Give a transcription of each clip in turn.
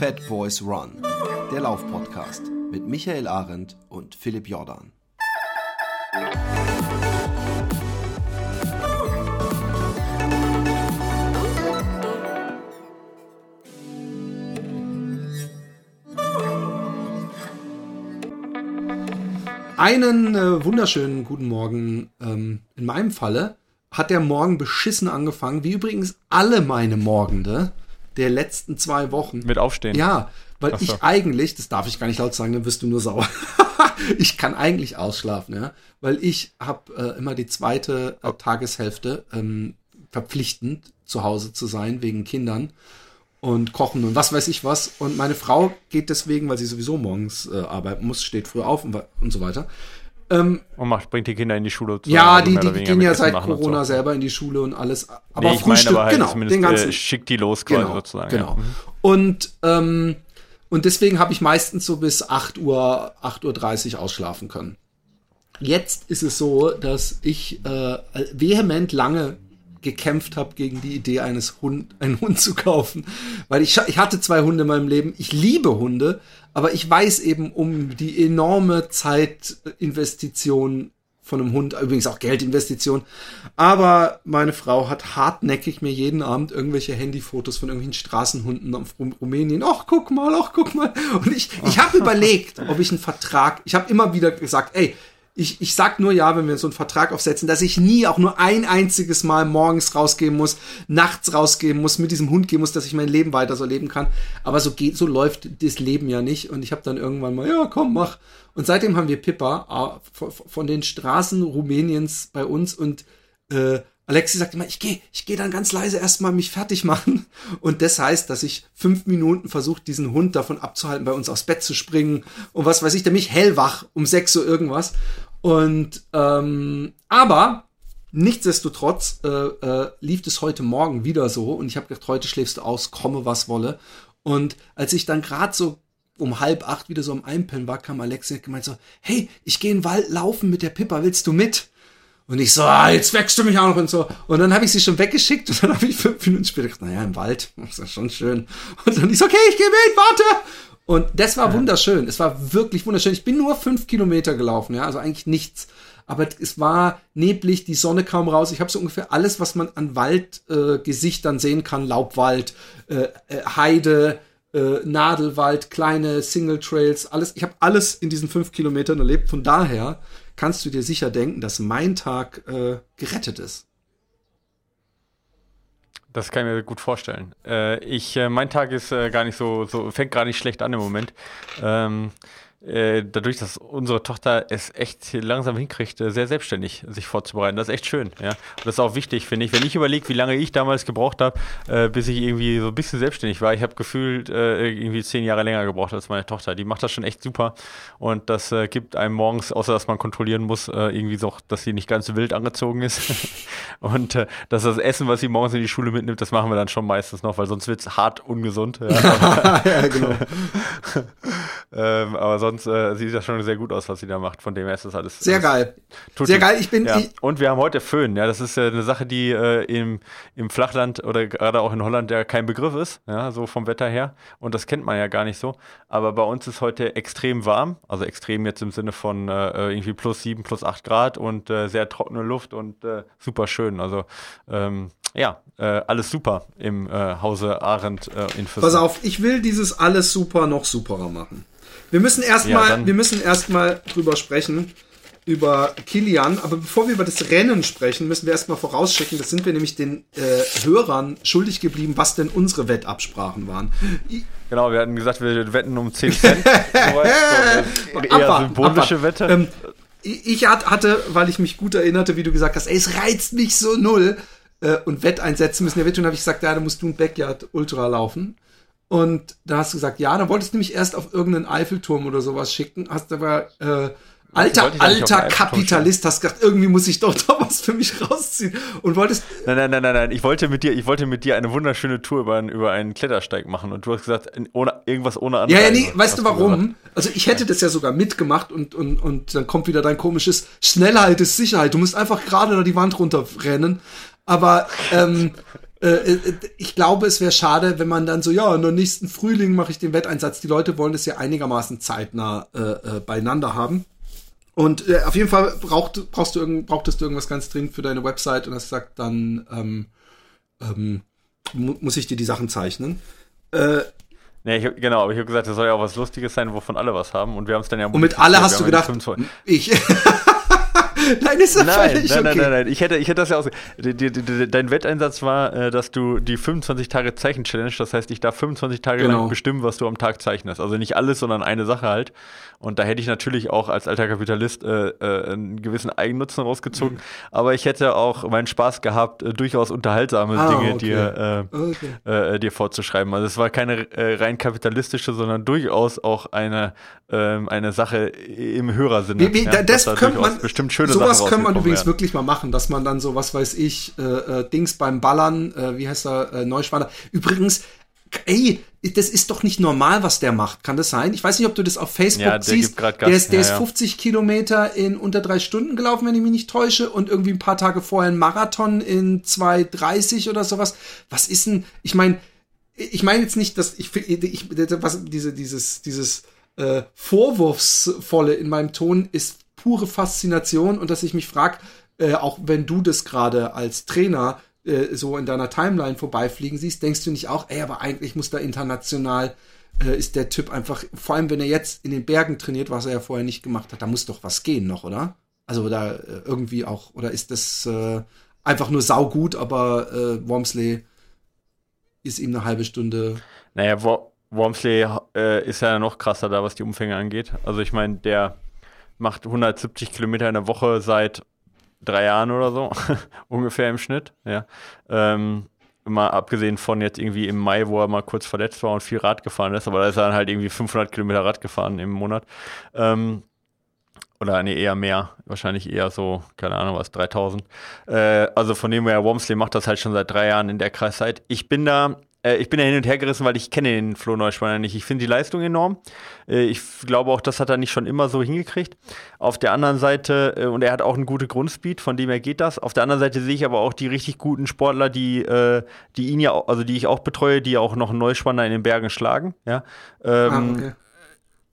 Fat Boys Run, der Laufpodcast mit Michael Arendt und Philipp Jordan. Einen äh, wunderschönen guten Morgen. Ähm, in meinem Falle hat der Morgen beschissen angefangen, wie übrigens alle meine Morgende der letzten zwei Wochen. Mit Aufstehen. Ja, weil so. ich eigentlich, das darf ich gar nicht laut sagen, dann wirst du nur sauer. ich kann eigentlich ausschlafen, ja, weil ich habe äh, immer die zweite äh, Tageshälfte ähm, verpflichtend zu Hause zu sein wegen Kindern und kochen und was weiß ich was. Und meine Frau geht deswegen, weil sie sowieso morgens äh, arbeiten muss, steht früh auf und, und so weiter. Ähm, und macht, bringt die Kinder in die Schule. Zu, ja, die, die gehen ja seit Corona so. selber in die Schule und alles. Aber nee, Frühstück, meine, aber halt genau, den ganzen. Äh, schickt die los quasi genau, sozusagen. Genau. Ja. Mhm. Und, ähm, und deswegen habe ich meistens so bis 8 Uhr, 8.30 Uhr ausschlafen können. Jetzt ist es so, dass ich äh, vehement lange gekämpft habe gegen die Idee eines Hund, einen Hund zu kaufen, weil ich ich hatte zwei Hunde in meinem Leben. Ich liebe Hunde, aber ich weiß eben um die enorme Zeitinvestition von einem Hund, übrigens auch Geldinvestition. Aber meine Frau hat hartnäckig mir jeden Abend irgendwelche Handyfotos von irgendwelchen Straßenhunden auf Rumänien. Ach, guck mal, ach, guck mal. Und ich, ich habe überlegt, ob ich einen Vertrag, ich habe immer wieder gesagt, ey, ich, ich sag nur ja, wenn wir so einen Vertrag aufsetzen, dass ich nie auch nur ein einziges Mal morgens rausgehen muss, nachts rausgehen muss, mit diesem Hund gehen muss, dass ich mein Leben weiter so leben kann. Aber so geht, so läuft das Leben ja nicht. Und ich habe dann irgendwann mal, ja, komm, mach. Und seitdem haben wir Pippa äh, von den Straßen Rumäniens bei uns und äh, Alexi sagt immer, ich gehe ich geh dann ganz leise erstmal mich fertig machen. Und das heißt, dass ich fünf Minuten versuche, diesen Hund davon abzuhalten, bei uns aufs Bett zu springen und was weiß ich, der mich hellwach um sechs Uhr irgendwas. Und ähm, aber nichtsdestotrotz äh, äh, lief es heute Morgen wieder so und ich habe gedacht, heute schläfst du aus, komme was wolle. Und als ich dann gerade so um halb acht wieder so am Einpennen war, kam Alexi und gemeint so, hey, ich gehe in den Wald laufen mit der Pippa, willst du mit? Und ich so, ah, jetzt wächst du mich auch noch und so. Und dann habe ich sie schon weggeschickt und dann habe ich fünf Minuten später gedacht, naja, im Wald, ist ja schon schön. Und dann ich so, okay, ich gehe mit, warte. Und das war wunderschön. Es war wirklich wunderschön. Ich bin nur fünf Kilometer gelaufen, ja, also eigentlich nichts. Aber es war neblig, die Sonne kam raus. Ich habe so ungefähr alles, was man an Waldgesichtern äh, sehen kann. Laubwald, äh, äh, Heide, äh, Nadelwald, kleine Single Trails, alles. Ich habe alles in diesen fünf Kilometern erlebt. Von daher kannst du dir sicher denken, dass mein Tag äh, gerettet ist. Das kann ich mir gut vorstellen. Äh, ich, äh, mein Tag ist äh, gar nicht so, so fängt gar nicht schlecht an im Moment. Ähm, äh, dadurch, dass unsere Tochter es echt langsam hinkriegt, äh, sehr selbstständig sich vorzubereiten. Das ist echt schön. Ja? Und das ist auch wichtig, finde ich. Wenn ich überlege, wie lange ich damals gebraucht habe, äh, bis ich irgendwie so ein bisschen selbstständig war, ich habe gefühlt äh, irgendwie zehn Jahre länger gebraucht als meine Tochter. Die macht das schon echt super. Und das äh, gibt einem morgens, außer dass man kontrollieren muss, irgendwie so, dass sie nicht ganz wild angezogen ist. Und dass das Essen, was sie morgens in die Schule mitnimmt, das machen wir dann schon meistens noch, weil sonst wird es hart ungesund. Ja, ja genau. ähm, aber sonst äh, sieht das schon sehr gut aus, was sie da macht. Von dem her ist das alles. Sehr geil. Sehr geil. Ich bin. Ja. Ich und wir haben heute Föhn. Ja, das ist äh, eine Sache, die äh, im, im Flachland oder gerade auch in Holland ja kein Begriff ist. Ja, so vom Wetter her. Und das kennt man ja gar nicht so. Aber bei uns ist heute extrem warm. Also extrem jetzt im Sinne von äh, irgendwie plus sieben, plus acht Grad und äh, sehr trockene Luft und äh, super schön. Also ähm, ja, äh, alles super im äh, Hause Arendt äh, in Füssen. Pass auf, ich will dieses alles super noch superer machen. Wir müssen erstmal, ja, wir müssen erstmal drüber sprechen über Kilian, aber bevor wir über das Rennen sprechen, müssen wir erstmal vorausschicken, das sind wir nämlich den äh, Hörern schuldig geblieben, was denn unsere Wettabsprachen waren. Genau, wir hatten gesagt, wir wetten um 10 Cent. eher Abba, symbolische Abba. Wette. Ähm, ich hatte, weil ich mich gut erinnerte, wie du gesagt hast, ey, es reizt mich so null äh, und Wetteinsätze müssen ja wettun, habe ich gesagt, ja, da musst du ein Backyard Ultra laufen. Und da hast du gesagt, ja, dann wolltest du mich erst auf irgendeinen Eiffelturm oder sowas schicken, hast aber äh, alter, alter Kapitalist, hast gesagt, irgendwie muss ich doch da was für mich rausziehen. Und wolltest. Nein, nein, nein, nein, nein. Ich wollte mit dir, ich wollte mit dir eine wunderschöne Tour über, einen, über einen Klettersteig machen und du hast gesagt, ohne, irgendwas ohne andere. Ja, ja, nee, weißt du warum? Also ich hätte das ja sogar mitgemacht und, und, und dann kommt wieder dein komisches Schnellheit ist Sicherheit. Du musst einfach gerade da die Wand runterrennen. Aber ähm, äh, äh, ich glaube, es wäre schade, wenn man dann so, ja, in der nächsten Frühling mache ich den Wetteinsatz. Die Leute wollen es ja einigermaßen zeitnah äh, äh, beieinander haben. Und äh, auf jeden Fall braucht, brauchst du irgend, brauchtest du irgendwas ganz dringend für deine Website und das sagt dann, ähm, ähm, mu muss ich dir die Sachen zeichnen. Äh, Nee, ich, genau, aber ich habe gesagt, das soll ja auch was Lustiges sein, wovon alle was haben. Und wir haben es dann ja. Und mit alle hast du gedacht, ich. nein, ist das nein, völlig nein, nein, okay. nein, nein, Ich hätte, ich hätte das ja auch. Dein Wetteinsatz war, äh, dass du die 25 Tage Zeichen-Challenge, das heißt, ich darf 25 Tage genau. lang bestimmen, was du am Tag zeichnest. Also nicht alles, sondern eine Sache halt. Und da hätte ich natürlich auch als alter Kapitalist äh, äh, einen gewissen Eigennutzen rausgezogen. Mhm. Aber ich hätte auch meinen Spaß gehabt, äh, durchaus unterhaltsame ah, Dinge okay. dir, okay. Dir vorzuschreiben. Also es war keine rein kapitalistische, sondern durchaus auch eine, ähm, eine Sache im Hörersinne. Wie, wie, ja, das da könnte man, bestimmt schöne sowas könnte man übrigens werden. wirklich mal machen, dass man dann so, was weiß ich, äh, Dings beim Ballern, äh, wie heißt er, äh, Neuspanner. Übrigens, ey, das ist doch nicht normal, was der macht. Kann das sein? Ich weiß nicht, ob du das auf Facebook ja, der siehst. Gas, der ist, der ja, ist 50 ja. Kilometer in unter drei Stunden gelaufen, wenn ich mich nicht täusche, und irgendwie ein paar Tage vorher ein Marathon in 2,30 oder sowas. Was ist denn, ich meine, ich meine jetzt nicht, dass ich, ich was, diese, dieses, dieses äh, Vorwurfsvolle in meinem Ton ist pure Faszination und dass ich mich frage, äh, auch wenn du das gerade als Trainer äh, so in deiner Timeline vorbeifliegen siehst, denkst du nicht auch, ey, aber eigentlich muss da international äh, ist der Typ einfach, vor allem wenn er jetzt in den Bergen trainiert, was er ja vorher nicht gemacht hat, da muss doch was gehen noch, oder? Also da äh, irgendwie auch, oder ist das äh, einfach nur saugut, aber äh, Wormsley ist ihm eine halbe Stunde. Naja, Wor Wormsley äh, ist ja noch krasser da, was die Umfänge angeht. Also ich meine, der macht 170 Kilometer in der Woche seit drei Jahren oder so, ungefähr im Schnitt. Ja. Ähm, mal abgesehen von jetzt irgendwie im Mai, wo er mal kurz verletzt war und viel Rad gefahren ist, aber da ist er dann halt irgendwie 500 Kilometer Rad gefahren im Monat. Ähm, oder nee, eher mehr, wahrscheinlich eher so, keine Ahnung was, 3000. Äh, also von dem her, Wormsley macht das halt schon seit drei Jahren in der Kreiszeit. Ich bin da ich bin da hin und her gerissen, weil ich kenne den Flo Neuspanner nicht. Ich finde die Leistung enorm. Äh, ich glaube auch, das hat er nicht schon immer so hingekriegt. Auf der anderen Seite, äh, und er hat auch einen guten Grundspeed, von dem her geht das. Auf der anderen Seite sehe ich aber auch die richtig guten Sportler, die, die ihn ja, also die ich auch betreue, die auch noch einen Neuspanner in den Bergen schlagen. Ja. Ähm, ah, okay.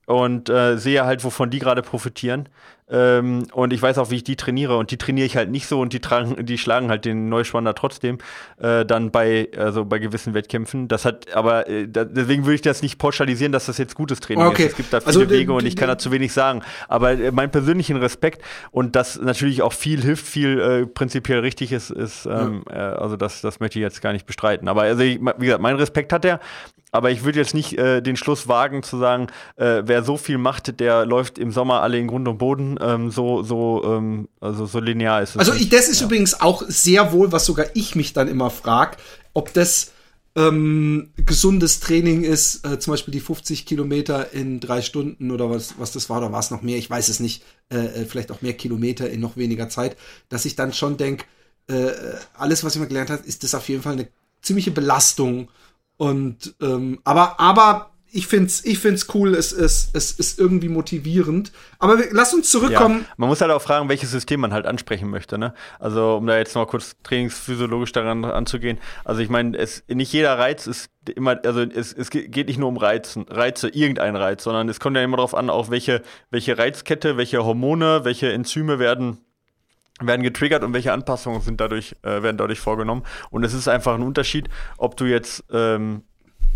Und äh, sehe halt, wovon die gerade profitieren. Ähm, und ich weiß auch, wie ich die trainiere. Und die trainiere ich halt nicht so und die, tragen, die schlagen halt den Neuspanner trotzdem äh, dann bei, also bei gewissen Wettkämpfen. Das hat, aber äh, da, deswegen würde ich das nicht pauschalisieren, dass das jetzt gutes Training okay. ist. Es gibt da viele also, Wege und ich kann da zu wenig sagen. Aber äh, mein persönlichen Respekt und das natürlich auch viel hilft, viel äh, prinzipiell richtig ist, ist ähm, ja. Äh, also das, das möchte ich jetzt gar nicht bestreiten. Aber also ich, wie gesagt, mein Respekt hat er. Aber ich würde jetzt nicht äh, den Schluss wagen zu sagen, wer so viel macht, der läuft im Sommer alle in Grund und Boden. Ähm, so, so, ähm, also so linear ist es. Also ich, das ist ja. übrigens auch sehr wohl, was sogar ich mich dann immer frage, ob das ähm, gesundes Training ist, äh, zum Beispiel die 50 Kilometer in drei Stunden oder was, was das war, oder war es noch mehr, ich weiß es nicht, äh, äh, vielleicht auch mehr Kilometer in noch weniger Zeit, dass ich dann schon denke, äh, alles, was ich mal gelernt habe, ist das auf jeden Fall eine ziemliche Belastung und ähm, aber aber ich find's ich find's cool, es es es ist irgendwie motivierend. Aber wir, lass uns zurückkommen. Ja, man muss halt auch fragen, welches System man halt ansprechen möchte, ne? Also um da jetzt noch mal kurz trainingsphysiologisch daran anzugehen. Also ich meine, nicht jeder Reiz ist immer, also es, es geht nicht nur um Reizen, Reize, irgendein Reiz, sondern es kommt ja immer darauf an, auch welche welche Reizkette, welche Hormone, welche Enzyme werden werden getriggert und welche Anpassungen sind dadurch, äh, werden dadurch vorgenommen. Und es ist einfach ein Unterschied, ob du jetzt ähm,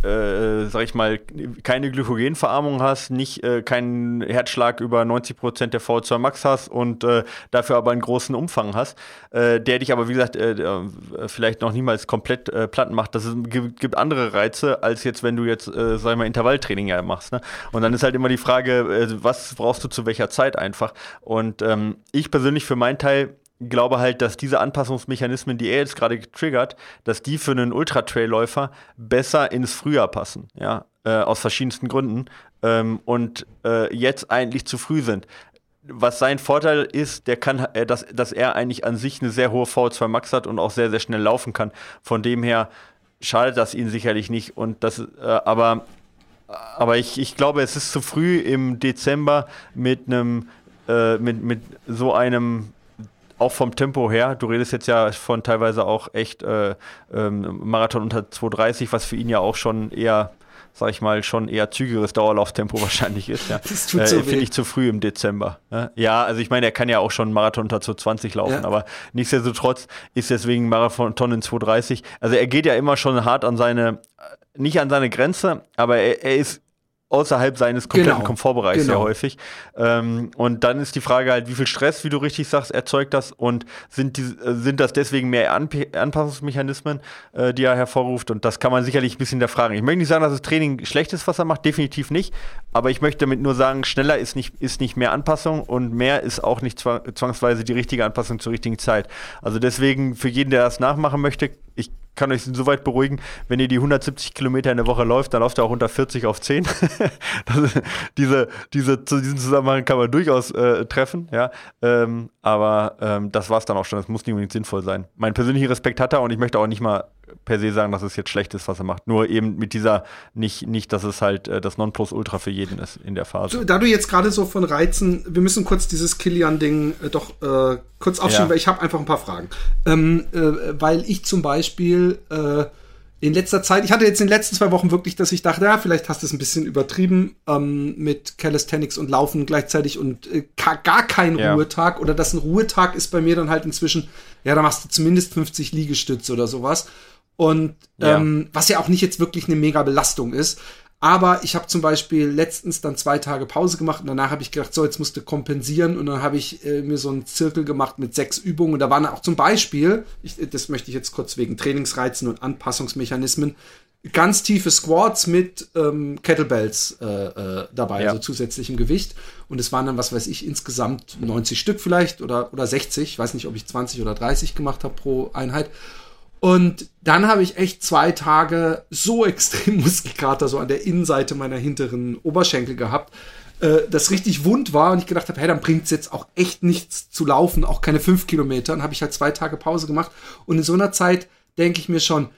äh, sag ich mal, keine Glykogenverarmung hast, nicht äh, keinen Herzschlag über 90 Prozent der VO2 Max hast und äh, dafür aber einen großen Umfang hast, äh, der dich aber, wie gesagt, äh, äh, vielleicht noch niemals komplett platt macht. Das ist, gibt, gibt, andere Reize, als jetzt, wenn du jetzt, äh, sag ich mal, Intervalltraining ja machst. Ne? Und dann ist halt immer die Frage, was brauchst du zu welcher Zeit einfach? Und ähm, ich persönlich für meinen Teil glaube halt, dass diese Anpassungsmechanismen, die er jetzt gerade getriggert, dass die für einen Ultra-Trail-Läufer besser ins Frühjahr passen, ja, äh, aus verschiedensten Gründen ähm, und äh, jetzt eigentlich zu früh sind. Was sein Vorteil ist, der kann, äh, dass, dass er eigentlich an sich eine sehr hohe V2 Max hat und auch sehr, sehr schnell laufen kann. Von dem her schadet das ihn sicherlich nicht. Und das, äh, aber, aber ich, ich glaube, es ist zu früh im Dezember mit einem, äh, mit, mit so einem auch vom Tempo her, du redest jetzt ja von teilweise auch echt äh, ähm, Marathon unter 2,30, was für ihn ja auch schon eher sag ich mal, schon eher zügigeres Dauerlauftempo wahrscheinlich ist. Ja. Das tut so äh, Finde ich zu früh im Dezember. Ja, also ich meine, er kann ja auch schon einen Marathon unter 220 laufen, ja. aber nichtsdestotrotz ist deswegen Marathon in 230. Also er geht ja immer schon hart an seine, nicht an seine Grenze, aber er, er ist außerhalb seines kompletten genau. Komfortbereichs genau. sehr häufig. Ähm, und dann ist die Frage halt, wie viel Stress, wie du richtig sagst, erzeugt das und sind, die, äh, sind das deswegen mehr Anp Anpassungsmechanismen, äh, die er hervorruft? Und das kann man sicherlich ein bisschen hinterfragen. Ich möchte nicht sagen, dass das Training schlecht ist, was er macht, definitiv nicht. Aber ich möchte damit nur sagen, schneller ist nicht, ist nicht mehr Anpassung und mehr ist auch nicht zwangsweise die richtige Anpassung zur richtigen Zeit. Also deswegen für jeden, der das nachmachen möchte, ich kann euch soweit beruhigen, wenn ihr die 170 Kilometer in der Woche läuft, dann läuft ihr auch unter 40 auf 10. das, diese, diese, diesen Zusammenhang kann man durchaus äh, treffen, ja. Ähm, aber ähm, das war es dann auch schon. Das muss nicht unbedingt sinnvoll sein. Mein persönlicher Respekt hat er und ich möchte auch nicht mal per se sagen, dass es jetzt schlecht ist, was er macht. Nur eben mit dieser, nicht, nicht dass es halt äh, das Nonplusultra für jeden ist in der Phase. Da du jetzt gerade so von Reizen, wir müssen kurz dieses Kilian-Ding äh, doch äh, kurz aufschieben, ja. weil ich habe einfach ein paar Fragen. Ähm, äh, weil ich zum Beispiel äh, in letzter Zeit, ich hatte jetzt in den letzten zwei Wochen wirklich, dass ich dachte, ja, vielleicht hast du es ein bisschen übertrieben ähm, mit Calisthenics und Laufen gleichzeitig und äh, gar kein ja. Ruhetag oder dass ein Ruhetag ist bei mir dann halt inzwischen, ja, da machst du zumindest 50 Liegestütze oder sowas. Und ja. Ähm, was ja auch nicht jetzt wirklich eine mega Belastung ist. Aber ich habe zum Beispiel letztens dann zwei Tage Pause gemacht und danach habe ich gedacht, so, jetzt musst du kompensieren und dann habe ich äh, mir so einen Zirkel gemacht mit sechs Übungen und da waren auch zum Beispiel, ich, das möchte ich jetzt kurz wegen Trainingsreizen und Anpassungsmechanismen, ganz tiefe Squats mit ähm, Kettlebells äh, äh, dabei, ja. also zusätzlichem Gewicht. Und es waren dann, was weiß ich, insgesamt 90 Stück vielleicht oder, oder 60. Ich weiß nicht, ob ich 20 oder 30 gemacht habe pro Einheit. Und dann habe ich echt zwei Tage so extrem Muskelkater so an der Innenseite meiner hinteren Oberschenkel gehabt, äh, das richtig wund war und ich gedacht habe, hey, dann bringt's jetzt auch echt nichts zu laufen, auch keine fünf Kilometer. Und habe ich halt zwei Tage Pause gemacht. Und in so einer Zeit denke ich mir schon,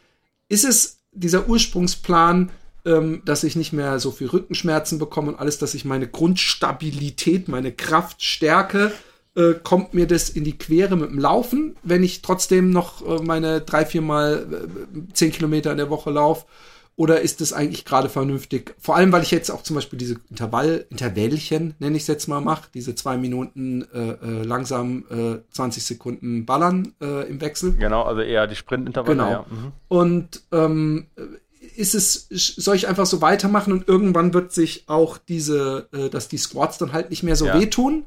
ist es dieser Ursprungsplan, ähm, dass ich nicht mehr so viel Rückenschmerzen bekomme und alles, dass ich meine Grundstabilität, meine Kraft stärke, äh, kommt mir das in die Quere mit dem Laufen, wenn ich trotzdem noch äh, meine drei, vier Mal äh, zehn Kilometer in der Woche laufe? Oder ist das eigentlich gerade vernünftig? Vor allem, weil ich jetzt auch zum Beispiel diese Intervall, Intervallchen, nenne ich es jetzt mal, mache. Diese zwei Minuten äh, äh, langsam äh, 20 Sekunden ballern äh, im Wechsel. Genau, also eher die Sprintintervalle. Genau. Ja. Mhm. Und ähm, ist es, soll ich einfach so weitermachen und irgendwann wird sich auch diese, äh, dass die Squats dann halt nicht mehr so ja. wehtun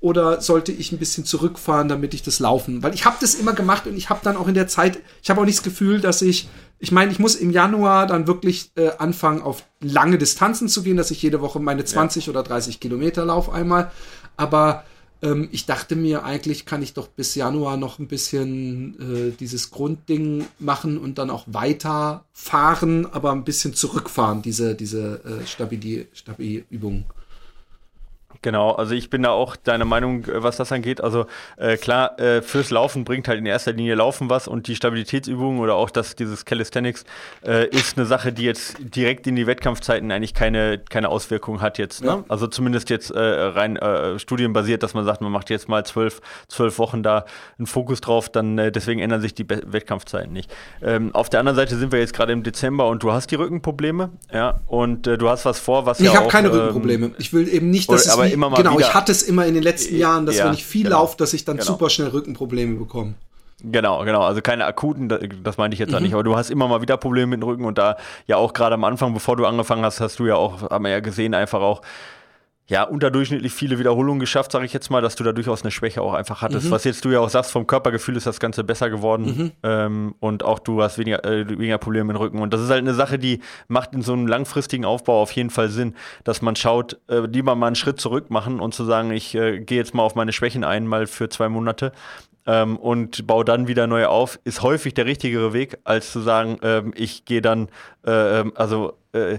oder sollte ich ein bisschen zurückfahren, damit ich das laufen? Weil ich habe das immer gemacht und ich habe dann auch in der Zeit, ich habe auch nicht das Gefühl, dass ich, ich meine, ich muss im Januar dann wirklich äh, anfangen, auf lange Distanzen zu gehen, dass ich jede Woche meine 20 ja. oder 30 Kilometer laufe einmal. Aber ähm, ich dachte mir, eigentlich kann ich doch bis Januar noch ein bisschen äh, dieses Grundding machen und dann auch weiterfahren, aber ein bisschen zurückfahren, diese, diese äh, Stabi-Übungen. Genau, also ich bin da auch deiner Meinung, äh, was das angeht. Also äh, klar, äh, fürs Laufen bringt halt in erster Linie Laufen was und die Stabilitätsübungen oder auch das, dieses Calisthenics äh, ist eine Sache, die jetzt direkt in die Wettkampfzeiten eigentlich keine, keine Auswirkung hat jetzt. Ne? Ja. Also zumindest jetzt äh, rein äh, studienbasiert, dass man sagt, man macht jetzt mal zwölf, zwölf Wochen da einen Fokus drauf, dann deswegen ändern sich die Be Wettkampfzeiten nicht. Ähm, auf der anderen Seite sind wir jetzt gerade im Dezember und du hast die Rückenprobleme, ja, und du hast was vor, was ich ja habe keine ähm, Rückenprobleme. Ich will eben nicht, dass oder, es wie, immer mal genau, wieder. ich hatte es immer in den letzten Jahren, dass ja, wenn ich viel genau, laufe, dass ich dann genau. super schnell Rückenprobleme bekomme. Genau, genau. Also keine akuten, das meinte ich jetzt mhm. auch nicht, aber du hast immer mal wieder Probleme mit dem Rücken und da ja auch gerade am Anfang, bevor du angefangen hast, hast du ja auch, haben wir ja gesehen, einfach auch ja, unterdurchschnittlich viele Wiederholungen geschafft, sage ich jetzt mal, dass du da durchaus eine Schwäche auch einfach hattest. Mhm. Was jetzt du ja auch sagst, vom Körpergefühl ist das Ganze besser geworden mhm. ähm, und auch du hast weniger, äh, weniger Probleme im Rücken. Und das ist halt eine Sache, die macht in so einem langfristigen Aufbau auf jeden Fall Sinn, dass man schaut, äh, lieber mal einen Schritt zurück machen und zu sagen, ich äh, gehe jetzt mal auf meine Schwächen ein, mal für zwei Monate ähm, und baue dann wieder neu auf, ist häufig der richtigere Weg, als zu sagen, ähm, ich gehe dann, äh, ähm, also äh, äh,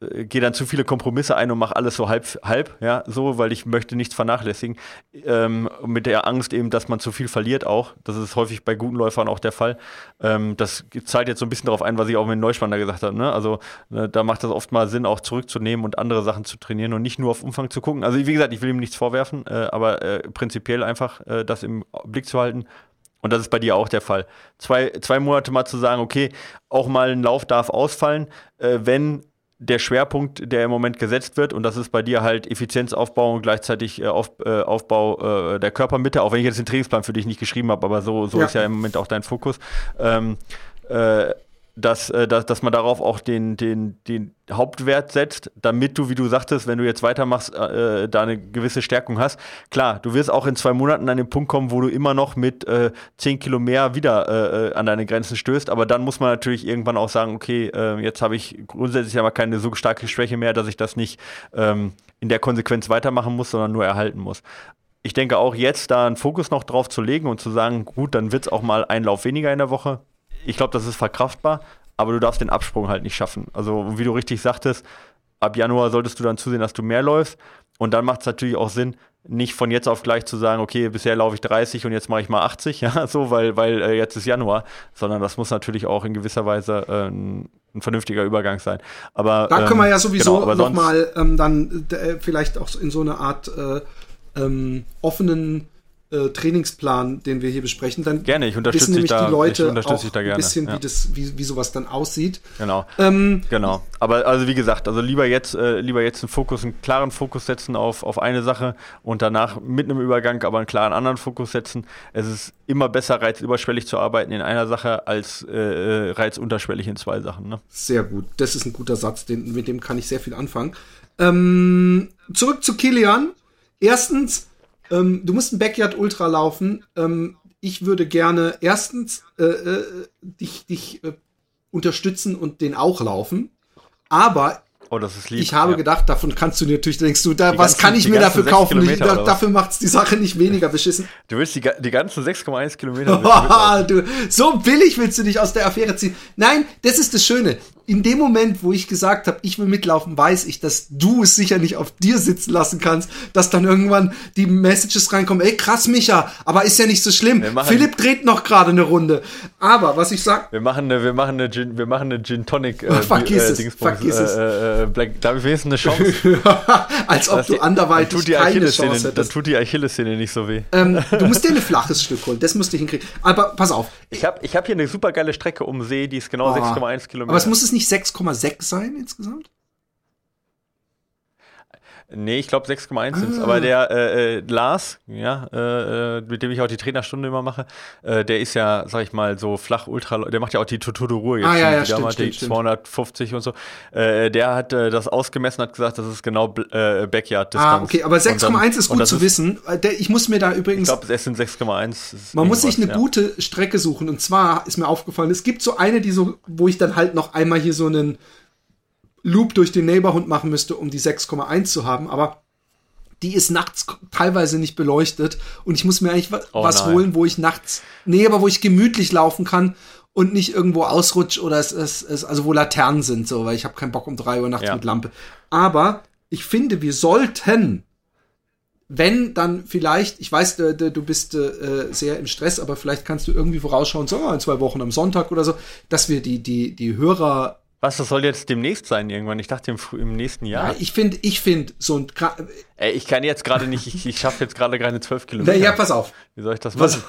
gehe dann zu viele Kompromisse ein und mache alles so halb, halb, ja, so, weil ich möchte nichts vernachlässigen. Ähm, mit der Angst eben, dass man zu viel verliert auch. Das ist häufig bei guten Läufern auch der Fall. Ähm, das zahlt jetzt so ein bisschen darauf ein, was ich auch mit Neuspann da gesagt habe. Ne? Also ne, da macht das oft mal Sinn, auch zurückzunehmen und andere Sachen zu trainieren und nicht nur auf Umfang zu gucken. Also wie gesagt, ich will ihm nichts vorwerfen, äh, aber äh, prinzipiell einfach äh, das im Blick zu halten. Und das ist bei dir auch der Fall. Zwei, zwei Monate mal zu sagen, okay, auch mal ein Lauf darf ausfallen, äh, wenn der Schwerpunkt, der im Moment gesetzt wird, und das ist bei dir halt Effizienzaufbau und gleichzeitig äh, auf, äh, Aufbau äh, der Körpermitte, auch wenn ich jetzt den Trainingsplan für dich nicht geschrieben habe, aber so, so ja. ist ja im Moment auch dein Fokus. Ähm, äh, dass, äh, dass, dass man darauf auch den, den, den Hauptwert setzt, damit du, wie du sagtest, wenn du jetzt weitermachst, äh, da eine gewisse Stärkung hast. Klar, du wirst auch in zwei Monaten an den Punkt kommen, wo du immer noch mit äh, 10 Kilo mehr wieder äh, äh, an deine Grenzen stößt, aber dann muss man natürlich irgendwann auch sagen, okay, äh, jetzt habe ich grundsätzlich aber keine so starke Schwäche mehr, dass ich das nicht ähm, in der Konsequenz weitermachen muss, sondern nur erhalten muss. Ich denke auch jetzt da einen Fokus noch drauf zu legen und zu sagen, gut, dann wird es auch mal ein Lauf weniger in der Woche, ich glaube, das ist verkraftbar, aber du darfst den Absprung halt nicht schaffen. Also, wie du richtig sagtest, ab Januar solltest du dann zusehen, dass du mehr läufst. Und dann macht es natürlich auch Sinn, nicht von jetzt auf gleich zu sagen, okay, bisher laufe ich 30 und jetzt mache ich mal 80, ja, so, weil, weil äh, jetzt ist Januar, sondern das muss natürlich auch in gewisser Weise äh, ein, vernünftiger Übergang sein. Aber da ähm, können wir ja sowieso genau, nochmal ähm, dann äh, vielleicht auch in so eine Art äh, ähm, offenen äh, Trainingsplan, den wir hier besprechen, dann gerne. Ich unterstütze wissen nämlich da, die Leute auch da gerne. ein bisschen, ja. wie das, wie, wie sowas dann aussieht. Genau. Ähm, genau. Aber also wie gesagt, also lieber jetzt, äh, lieber jetzt einen Fokus, einen klaren Fokus setzen auf, auf eine Sache und danach mit einem Übergang aber einen klaren anderen Fokus setzen. Es ist immer besser, reizüberschwellig zu arbeiten in einer Sache, als äh, äh, reizunterschwellig in zwei Sachen. Ne? Sehr gut. Das ist ein guter Satz, den, mit dem kann ich sehr viel anfangen. Ähm, zurück zu Kilian. Erstens, ähm, du musst ein Backyard Ultra laufen. Ähm, ich würde gerne erstens äh, äh, dich, dich äh, unterstützen und den auch laufen. Aber Oh, das ist lieb. Ich habe ja. gedacht, davon kannst du natürlich, denkst du, da, was ganzen, kann ich mir dafür kaufen? Ich, da, dafür macht's die Sache nicht weniger beschissen. Du willst die, die ganzen 6,1 Kilometer. du, so billig willst du dich aus der Affäre ziehen. Nein, das ist das Schöne in dem Moment, wo ich gesagt habe, ich will mitlaufen, weiß ich, dass du es sicher nicht auf dir sitzen lassen kannst, dass dann irgendwann die Messages reinkommen, ey krass Micha, aber ist ja nicht so schlimm. Philipp dreht noch gerade eine Runde. Aber was ich sag, wir machen eine, wir machen eine Gin, wir machen eine Gin Tonic äh, vergiss äh, es, vergiss äh, es. Äh, Black, da habe ich wenigstens eine Chance. Als ob du anderweitig die keine Chance hättest. Dann tut die Achillessehne nicht so weh. Ähm, du musst dir ein flaches Stück holen, das musst du hinkriegen. Aber pass auf. Ich habe ich hab hier eine super geile Strecke um See, die ist genau oh. 6,1 Kilometer. Aber es muss es nicht nicht 6,6 sein insgesamt? Nee, ich glaube 6,1 sind es. Aber ah. der äh, äh, Lars, ja, äh, äh, mit dem ich auch die Trainerstunde immer mache, äh, der ist ja, sag ich mal, so flach ultra, der macht ja auch die Tutur jetzt. Ah, ja, ja, stimmt, stimmt, die 250 und so. Äh, der hat das ausgemessen, hat gesagt, das ist genau Backyard-Distanz. Ah, okay, aber 6,1 ist gut zu ist, wissen. Ich muss mir da übrigens. Ich glaube, es sind 6,1. Man muss sich eine ja. gute Strecke suchen. Und zwar ist mir aufgefallen, es gibt so eine, die so, wo ich dann halt noch einmal hier so einen Loop durch den Neighborhood machen müsste, um die 6,1 zu haben, aber die ist nachts teilweise nicht beleuchtet und ich muss mir eigentlich oh was nein. holen, wo ich nachts, nee, aber wo ich gemütlich laufen kann und nicht irgendwo ausrutsch oder es, ist, also wo Laternen sind, so, weil ich habe keinen Bock um drei Uhr nachts ja. mit Lampe. Aber ich finde, wir sollten, wenn dann vielleicht, ich weiß, du, du bist äh, sehr im Stress, aber vielleicht kannst du irgendwie vorausschauen, so in zwei Wochen am Sonntag oder so, dass wir die die die Hörer was, das soll jetzt demnächst sein irgendwann? Ich dachte im, im nächsten Jahr. Ja, ich finde, ich finde so ein. Ey, ich kann jetzt gerade nicht, ich, ich schaffe jetzt gerade keine zwölf Kilometer. Ja, pass auf. Wie soll ich das machen?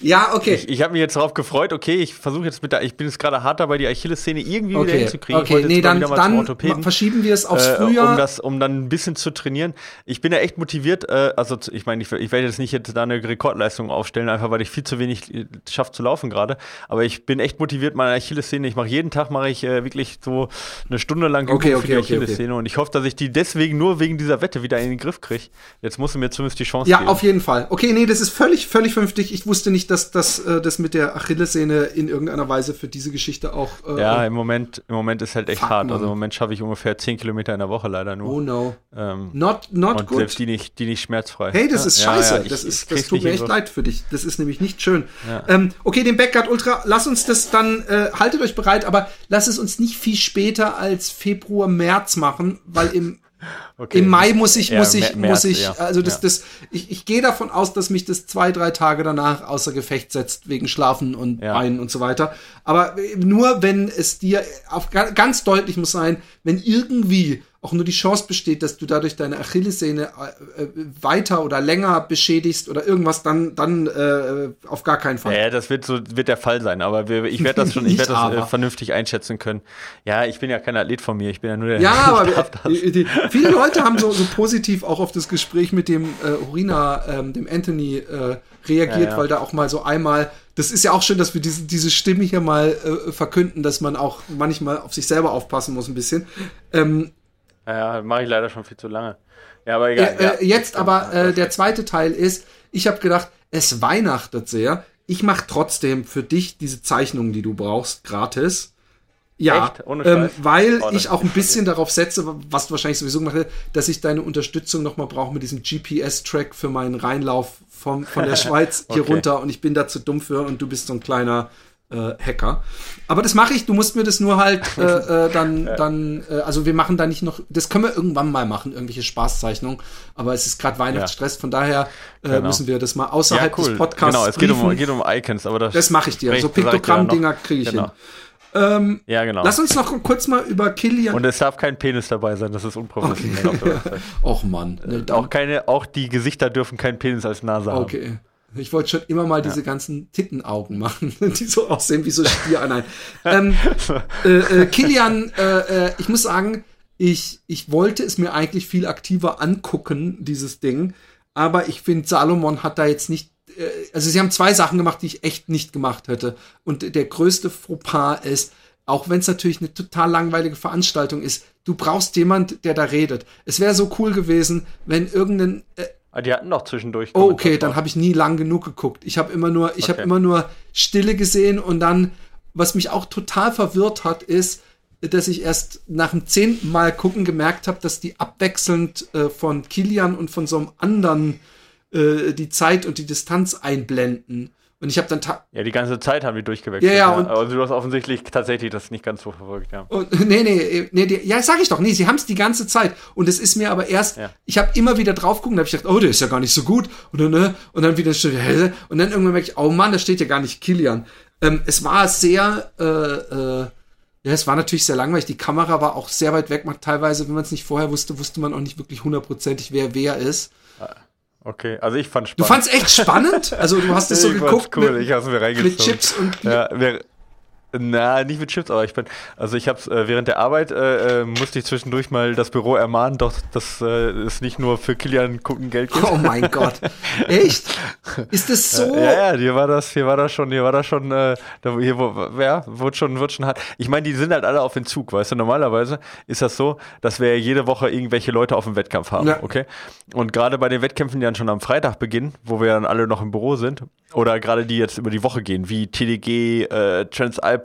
Ja, okay. Ich, ich habe mich jetzt darauf gefreut, okay, ich versuche jetzt mit der, ich bin jetzt gerade hart dabei, die Achillessehne irgendwie okay. wieder hinzukriegen. Okay, nee, dann, dann verschieben wir es aufs Frühjahr. Äh, um, das, um dann ein bisschen zu trainieren. Ich bin ja echt motiviert, äh, also ich meine, ich, ich werde jetzt nicht jetzt da eine Rekordleistung aufstellen, einfach weil ich viel zu wenig äh, schaffe zu laufen gerade. Aber ich bin echt motiviert, meine Achillessehne. Ich mache jeden Tag mache ich äh, wirklich so eine Stunde lang okay, okay, für die Achillessehne. Und ich hoffe, dass ich die deswegen nur wegen dieser Wette wieder in den Griff kriege. Jetzt muss du mir zumindest die Chance ja, geben. Ja, auf jeden Fall. Okay, nee, das ist völlig, völlig vernünftig. Ich wusste wusste nicht, dass, dass äh, das mit der Achillessehne in irgendeiner Weise für diese Geschichte auch. Äh, ja, im Moment, im Moment ist halt echt fuck, hart. Also im Moment schaffe ich ungefähr 10 Kilometer in der Woche leider nur. Oh no. Ähm, not not und good. Selbst die nicht, die nicht schmerzfrei. Hey, das ist scheiße. Ja, ja, ich, das, ist, das tut mir echt leid für dich. Das ist nämlich nicht schön. Ähm, okay, den Backguard Ultra, lass uns das dann, äh, haltet euch bereit, aber lass es uns nicht viel später als Februar, März machen, weil im Okay. Im Mai muss ich, muss ich, März, muss ich, ja. also das, ja. das, ich, ich gehe davon aus, dass mich das zwei, drei Tage danach außer Gefecht setzt, wegen Schlafen und ja. Beinen und so weiter. Aber nur wenn es dir auf, ganz deutlich muss sein, wenn irgendwie auch nur die Chance besteht, dass du dadurch deine Achillessehne äh, äh, weiter oder länger beschädigst oder irgendwas, dann, dann äh, auf gar keinen Fall. Ja, das wird so wird der Fall sein, aber wir, ich werde das schon, ich werde das äh, vernünftig einschätzen können. Ja, ich bin ja kein Athlet von mir, ich bin ja nur der. Ja, aber die, die, viele Leute haben so, so positiv auch auf das Gespräch mit dem äh, Urina, ähm, dem Anthony, äh, reagiert, ja, ja. weil da auch mal so einmal das ist ja auch schön, dass wir diese, diese Stimme hier mal äh, verkünden, dass man auch manchmal auf sich selber aufpassen muss ein bisschen. Ähm, ja, mache ich leider schon viel zu lange. Ja, aber egal. Äh, ja, jetzt aber äh, der zweite Teil ist, ich habe gedacht, es weihnachtet sehr. Ich mache trotzdem für dich diese Zeichnungen, die du brauchst, gratis. Ja, ähm, weil oh, ich auch ein bisschen darauf setze, was du wahrscheinlich sowieso gemacht hast, dass ich deine Unterstützung nochmal brauche mit diesem GPS-Track für meinen Reinlauf vom, von der Schweiz hier okay. runter und ich bin da zu dumm für und du bist so ein kleiner äh, Hacker. Aber das mache ich, du musst mir das nur halt äh, äh, dann, dann, äh, also wir machen da nicht noch, das können wir irgendwann mal machen, irgendwelche Spaßzeichnungen, aber es ist gerade Weihnachtsstress, ja. von daher äh, genau. müssen wir das mal außerhalb ja, cool. des Podcasts. Genau, es geht um, geht um Icons, aber das. Das mache ich dir. So Piktogramm-Dinger kriege ich genau. hin. Ähm, ja, genau. Lass uns noch kurz mal über Killian. Und es darf kein Penis dabei sein, das ist unprofessionell. Okay. Och Mann. Ne, auch, keine, auch die Gesichter dürfen keinen Penis als Nase haben. Okay. Ich wollte schon immer mal diese ganzen Tittenaugen machen, die so aussehen wie so Stier. Nein. ähm, äh, äh, Kilian, äh, äh, ich muss sagen, ich, ich wollte es mir eigentlich viel aktiver angucken, dieses Ding. Aber ich finde, Salomon hat da jetzt nicht. Äh, also, sie haben zwei Sachen gemacht, die ich echt nicht gemacht hätte. Und der größte Fauxpas ist, auch wenn es natürlich eine total langweilige Veranstaltung ist, du brauchst jemand, der da redet. Es wäre so cool gewesen, wenn irgendein äh, Ah, die hatten doch zwischendurch. Oh, okay, dann habe ich nie lang genug geguckt. Ich habe immer nur, ich okay. habe immer nur Stille gesehen und dann, was mich auch total verwirrt hat, ist, dass ich erst nach dem zehnten Mal gucken gemerkt habe, dass die abwechselnd äh, von Kilian und von so einem anderen äh, die Zeit und die Distanz einblenden. Und ich habe dann. Ja, die ganze Zeit haben die durchgewechselt. Ja, ja. Und Aber du hast offensichtlich tatsächlich das nicht ganz so verfolgt, ja. Und, nee, nee, nee, die, ja, sag ich doch. Nee, sie haben es die ganze Zeit. Und es ist mir aber erst, ja. ich habe immer wieder drauf gucken, da habe ich gedacht, oh, der ist ja gar nicht so gut. Und dann, ne? Und dann wieder und dann irgendwann merke ich, oh Mann, da steht ja gar nicht Kilian. Ähm, es war sehr, äh, äh, ja, es war natürlich sehr langweilig. Die Kamera war auch sehr weit weg. Teilweise, wenn man es nicht vorher wusste, wusste man auch nicht wirklich hundertprozentig, wer wer ist. Okay, also ich fand spannend. Du fandst echt spannend? Also du hast es so geguckt cool, mit, ich hab's mir mit Chips und Ja, wir, na, nicht mit Chips, aber ich bin, also ich habe äh, während der Arbeit äh, äh, musste ich zwischendurch mal das Büro ermahnen, doch dass äh, es nicht nur für Kilian gucken Geld gibt. Oh mein Gott, echt? Ist das so? ja, ja, hier war das, hier war das schon, hier war das schon, äh, hier ja, wird schon, wird schon hart. Ich meine, die sind halt alle auf den Zug, weißt du. Normalerweise ist das so, dass wir jede Woche irgendwelche Leute auf dem Wettkampf haben, ja. okay? Und gerade bei den Wettkämpfen, die dann schon am Freitag beginnen, wo wir dann alle noch im Büro sind, oder gerade die jetzt über die Woche gehen, wie TDG, äh,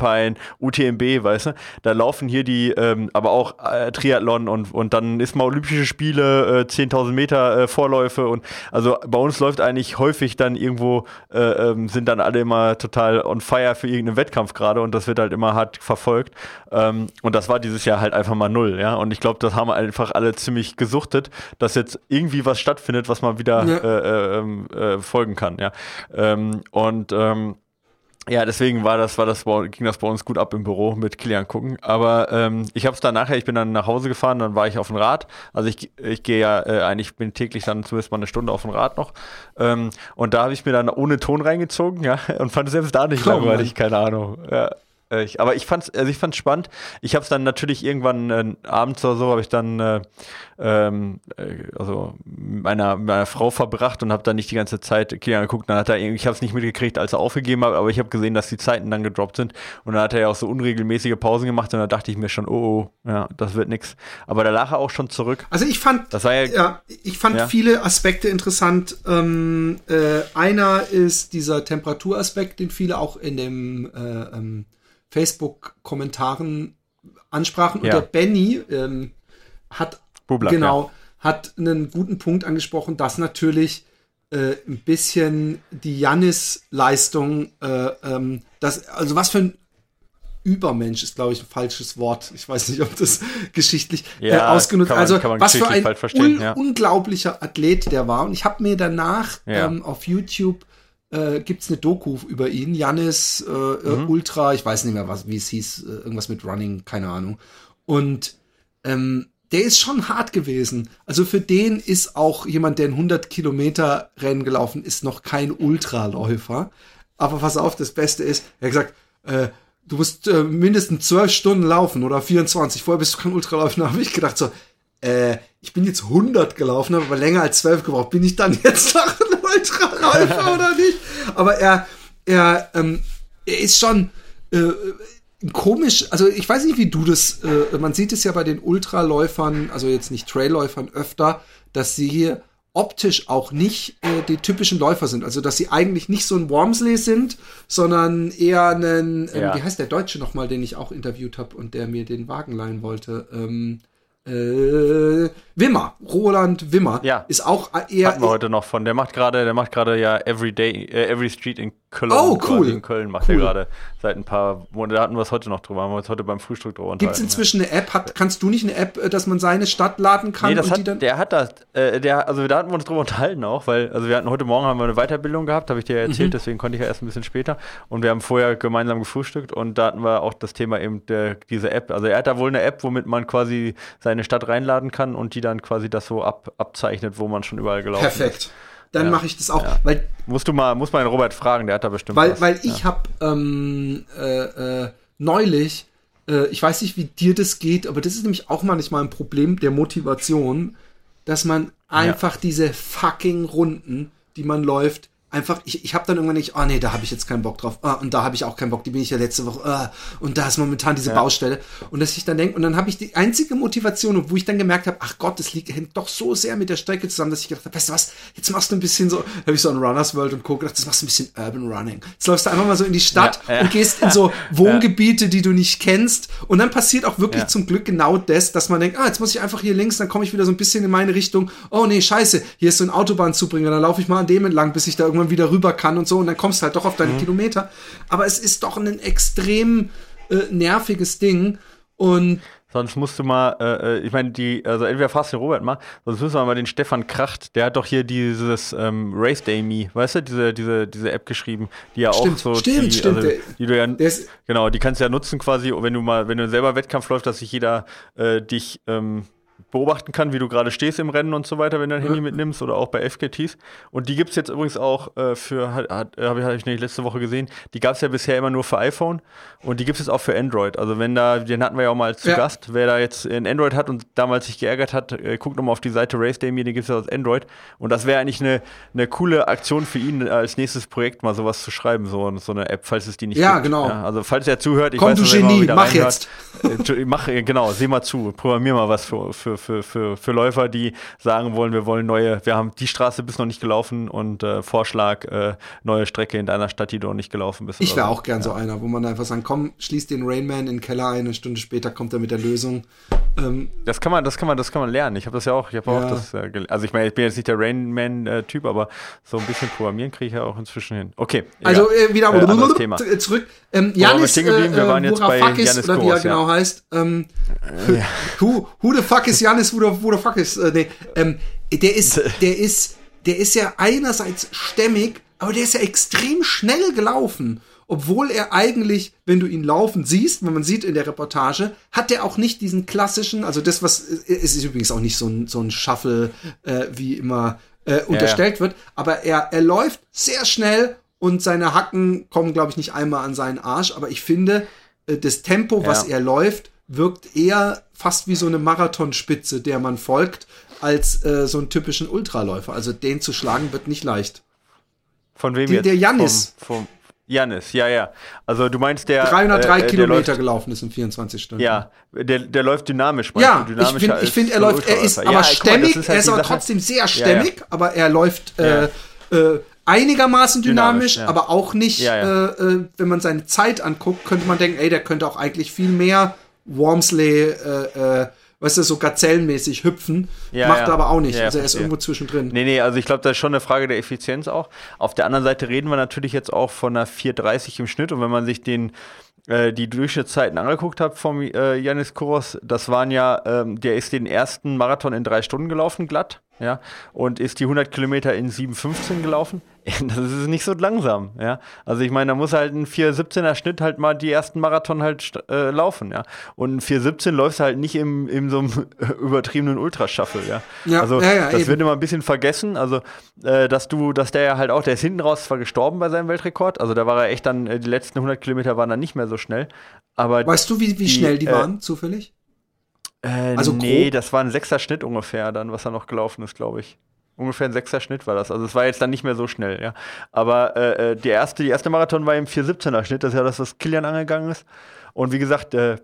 Transalpine, UTMB, weißt du, da laufen hier die, ähm, aber auch äh, Triathlon und, und dann ist mal Olympische Spiele, äh, 10.000 Meter äh, Vorläufe und also bei uns läuft eigentlich häufig dann irgendwo, äh, ähm, sind dann alle immer total on fire für irgendeinen Wettkampf gerade und das wird halt immer hart verfolgt ähm, und das war dieses Jahr halt einfach mal null, ja, und ich glaube, das haben einfach alle ziemlich gesuchtet, dass jetzt irgendwie was stattfindet, was man wieder ja. Äh, ähm, äh, folgen kann, ja. Ähm, und ähm, ja, deswegen war das, war das, ging das bei uns gut ab im Büro mit Kilian gucken. Aber ähm, ich habe es dann nachher, ich bin dann nach Hause gefahren, dann war ich auf dem Rad. Also ich, ich gehe ja äh, eigentlich, bin täglich dann zumindest mal eine Stunde auf dem Rad noch. Ähm, und da habe ich mir dann ohne Ton reingezogen, ja, und fand es selbst da nicht oh, langweilig, keine Ahnung. Ja. Äh, ich, aber ich fand's, also ich fand's spannend. Ich habe es dann natürlich irgendwann äh, abends oder so habe ich dann äh, ähm, äh, also meiner, meiner Frau verbracht und habe dann nicht die ganze Zeit Kilian geguckt. Dann hat er ich habe es nicht mitgekriegt, als er aufgegeben hat, aber ich habe gesehen, dass die Zeiten dann gedroppt sind und dann hat er ja auch so unregelmäßige Pausen gemacht und da dachte ich mir schon, oh, oh ja, das wird nix. Aber da lag er auch schon zurück. Also ich fand, das war ja, ja ich fand ja. viele Aspekte interessant. Ähm, äh, einer ist dieser Temperaturaspekt, den viele auch in dem äh, ähm, Facebook-Kommentaren ansprachen. Und der Benny ähm, hat Bublak, genau ja. hat einen guten Punkt angesprochen, dass natürlich äh, ein bisschen die Jannis-Leistung, äh, ähm, das, also was für ein Übermensch ist, glaube ich, ein falsches Wort. Ich weiß nicht, ob das geschichtlich äh, ja, äh, ausgenutzt. Man, also was für ein un ja. unglaublicher Athlet der war. Und ich habe mir danach ja. ähm, auf YouTube äh, gibt es eine Doku über ihn. Janis äh, äh, mhm. Ultra, ich weiß nicht mehr, was, wie es hieß, äh, irgendwas mit Running, keine Ahnung. Und ähm, der ist schon hart gewesen. Also für den ist auch jemand, der ein 100 Kilometer Rennen gelaufen ist, noch kein Ultraläufer. Aber pass auf, das Beste ist, er hat gesagt, äh, du musst äh, mindestens zwölf Stunden laufen oder 24. Vorher bist du kein Ultraläufer. Da habe ich gedacht so, äh, ich bin jetzt 100 gelaufen, habe aber länger als zwölf gebraucht. Bin ich dann jetzt noch ein Ultraläufer oder nicht? Aber er, er, ähm, er ist schon äh, komisch. Also ich weiß nicht, wie du das. Äh, man sieht es ja bei den Ultraläufern, also jetzt nicht Trailläufern öfter, dass sie hier optisch auch nicht äh, die typischen Läufer sind. Also dass sie eigentlich nicht so ein Wormsley sind, sondern eher einen, ähm, ja. wie heißt der Deutsche nochmal, den ich auch interviewt habe und der mir den Wagen leihen wollte. Ähm, äh, Wimmer, Roland Wimmer, ja. ist auch eher. Hatten wir heute noch von. Der macht gerade, der macht gerade ja Every Day, äh, Every Street in Köln. Oh, cool. In Köln macht cool. er gerade seit ein paar Monaten. Da hatten wir es heute noch drüber. Haben wir uns heute beim Frühstück drüber Gibt es inzwischen eine App? Hat, kannst du nicht eine App, äh, dass man seine Stadt laden kann? Nee, das hat, der hat das. Äh, der, also da hatten wir uns drüber unterhalten auch, weil, also wir hatten heute Morgen haben wir eine Weiterbildung gehabt, habe ich dir ja erzählt, mhm. deswegen konnte ich ja erst ein bisschen später. Und wir haben vorher gemeinsam gefrühstückt und da hatten wir auch das Thema eben der, diese App. Also er hat da wohl eine App, womit man quasi seine Stadt reinladen kann und die dann quasi das so ab, abzeichnet, wo man schon überall gelaufen Perfekt. ist. Perfekt dann ja. mache ich das auch. Ja. Weil, musst du mal, muss mal den Robert fragen, der hat da bestimmt. Weil, was. weil ich ja. habe ähm, äh, äh, neulich, äh, ich weiß nicht, wie dir das geht, aber das ist nämlich auch manchmal ein Problem der Motivation, dass man einfach diese fucking Runden, die man läuft, einfach, ich, ich habe dann irgendwann nicht, oh nee, da habe ich jetzt keinen Bock drauf. Ah, und da habe ich auch keinen Bock, die bin ich ja letzte Woche. Ah, und da ist momentan diese ja. Baustelle. Und dass ich dann denke, und dann habe ich die einzige Motivation, wo ich dann gemerkt habe, ach Gott, das liegt, hängt doch so sehr mit der Strecke zusammen, dass ich gedacht habe, weißt du was, jetzt machst du ein bisschen so, habe ich so ein Runners World und gucke, das machst du ein bisschen Urban Running. Jetzt läufst du einfach mal so in die Stadt ja, ja. und gehst in so Wohngebiete, die du nicht kennst. Und dann passiert auch wirklich zum Glück genau das, dass man denkt, ah, jetzt muss ich einfach hier links, dann komme ich wieder so ein bisschen in meine Richtung. Oh nee, scheiße, hier ist so ein Autobahnzubringer, dann laufe ich mal an dem entlang, bis ich da irgendwann wieder rüber kann und so und dann kommst du halt doch auf deine mhm. Kilometer. Aber es ist doch ein extrem äh, nerviges Ding und Sonst musst du mal, äh, äh ich meine, die, also entweder fragst du den Robert mal, sonst müssen wir mal den Stefan Kracht, der hat doch hier dieses ähm, Race Day Me, weißt du, diese, diese, diese App geschrieben, die ja stimmt, auch so. Stimmt, die, stimmt. Also, die du ja, genau, die kannst du ja nutzen quasi, wenn du mal, wenn du selber Wettkampf läufst, dass sich jeder äh, dich ähm, beobachten kann, wie du gerade stehst im Rennen und so weiter, wenn du dein Handy mitnimmst oder auch bei FKTs. Und die gibt es jetzt übrigens auch äh, für, hat, äh, habe ich, hab ich nicht letzte Woche gesehen, die gab es ja bisher immer nur für iPhone und die gibt es jetzt auch für Android. Also wenn da, den hatten wir ja auch mal zu ja. Gast, wer da jetzt ein Android hat und damals sich geärgert hat, äh, guckt nochmal auf die Seite Race Day Mir, die gibt es ja als Android. Und das wäre eigentlich eine, eine coole Aktion für ihn als nächstes Projekt mal sowas zu schreiben, so, so eine App, falls es die nicht ja, gibt. Genau. Ja, also falls er zuhört, ich Komm, weiß, du Genie, mach reinhört, jetzt. Äh, mach, genau, seh mal zu, programmier mal was für, für, für, für, für Läufer, die sagen wollen, wir wollen neue, wir haben die Straße bis noch nicht gelaufen und äh, Vorschlag, äh, neue Strecke in deiner Stadt, die du noch nicht gelaufen bist. Ich wäre so. auch gern ja. so einer, wo man einfach sagt, komm, schließ den Rainman in den Keller ein, eine Stunde später kommt er mit der Lösung. Ähm, das kann man, das kann man, das kann man lernen. Ich habe das ja auch, ich habe ja. auch das, äh, also ich meine, ich bin jetzt nicht der Rainman-Typ, aber so ein bisschen Programmieren kriege ich ja auch inzwischen hin. Okay. Also äh, wieder äh, Thema. zurück. Ähm, Janis, wir, äh, wir waren jetzt bei Janis oder wie er genau heißt. Ähm, ja. who, who the fuck is Janis, who the, who the fuck is, äh, nee, ähm, der ist, der ist, der ist ja einerseits stämmig, aber der ist ja extrem schnell gelaufen. Obwohl er eigentlich, wenn du ihn laufen siehst, wenn man sieht in der Reportage, hat er auch nicht diesen klassischen, also das, was, es ist übrigens auch nicht so ein, so ein Shuffle, äh, wie immer äh, unterstellt ja, ja. wird, aber er, er läuft sehr schnell und seine Hacken kommen, glaube ich, nicht einmal an seinen Arsch, aber ich finde, äh, das Tempo, was Ja. er läuft, wirkt eher fast wie so eine Marathonspitze, der man folgt, als äh, so einen typischen Ultraläufer. Also den zu schlagen wird nicht leicht. Von wem Die- jetzt? der Jannis. Vom, vom Jannis, ja, ja. Also du meinst der 303 äh, äh, der Kilometer läuft, gelaufen ist in 24 Stunden. Ja, der, der läuft dynamisch. Ja, ich finde, ich find, er läuft, er ist aber Ja, guck mal, stämmig, ist halt er ist aber trotzdem sehr ja. stämmig, aber er läuft äh, Ja. äh, einigermaßen dynamisch, Dynamisch, ja. aber auch nicht, Ja, ja. Äh, äh, wenn man seine Zeit anguckt, könnte man denken, ey, der könnte auch eigentlich viel mehr Wormsley, äh, äh, weißt du, so gazellenmäßig hüpfen, Ja, macht ja. er aber auch nicht, Ja, also er ist irgendwo zwischendrin. Nee, nee, also ich glaube, das ist schon eine Frage der Effizienz auch. Auf der anderen Seite reden wir natürlich jetzt auch von einer 4,30 im Schnitt und wenn man sich den äh, die Durchschnittszeiten angeguckt hat vom äh, Janis Kuros, das waren ja, ähm, der ist den ersten Marathon in drei Stunden gelaufen, glatt, ja, und ist die 100 Kilometer in 7,15 gelaufen. Das ist nicht so langsam, ja. Also ich meine, da muss halt ein 4,17er Schnitt halt mal die ersten Marathon halt äh, laufen, ja. Und ein 4,17 läufst halt nicht im, in so einem übertriebenen Ultrashuffle, ja. Ja, also ja, ja, das eben. wird immer ein bisschen vergessen, also äh, dass du, dass der ja halt auch, der ist hinten raus zwar gestorben bei seinem Weltrekord, also da war er echt dann, äh, die letzten 100 Kilometer waren dann nicht mehr so schnell, aber Weißt du, wie, wie die, schnell die äh, waren, zufällig? Äh, also nee, grob? das war ein sechster Schnitt ungefähr dann, was er noch gelaufen ist, glaube ich. Ungefähr ein sechster Schnitt war das. Also es war jetzt dann nicht mehr so schnell, ja. Aber äh, äh, die erste, die erste Marathon war im 4,17er Schnitt, das ist ja das, was Kilian angegangen ist. Und wie gesagt, äh,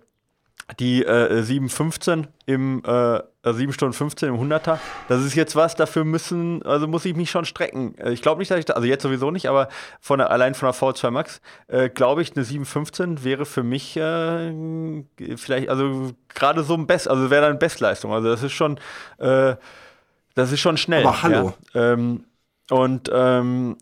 die äh, 7,15 im äh, 7 Stunden 15 im 100er, das ist jetzt was, dafür müssen, also muss ich mich schon strecken. Äh, Ich glaube nicht, dass ich da, also jetzt sowieso nicht, aber von der, allein von der V2 Max, äh, glaube ich, eine 7,15 wäre für mich äh, vielleicht, also gerade so ein Best, also wäre dann Bestleistung. Also das ist schon, äh, das ist schon schnell. Aber hallo. Ja? Ähm, und ähm,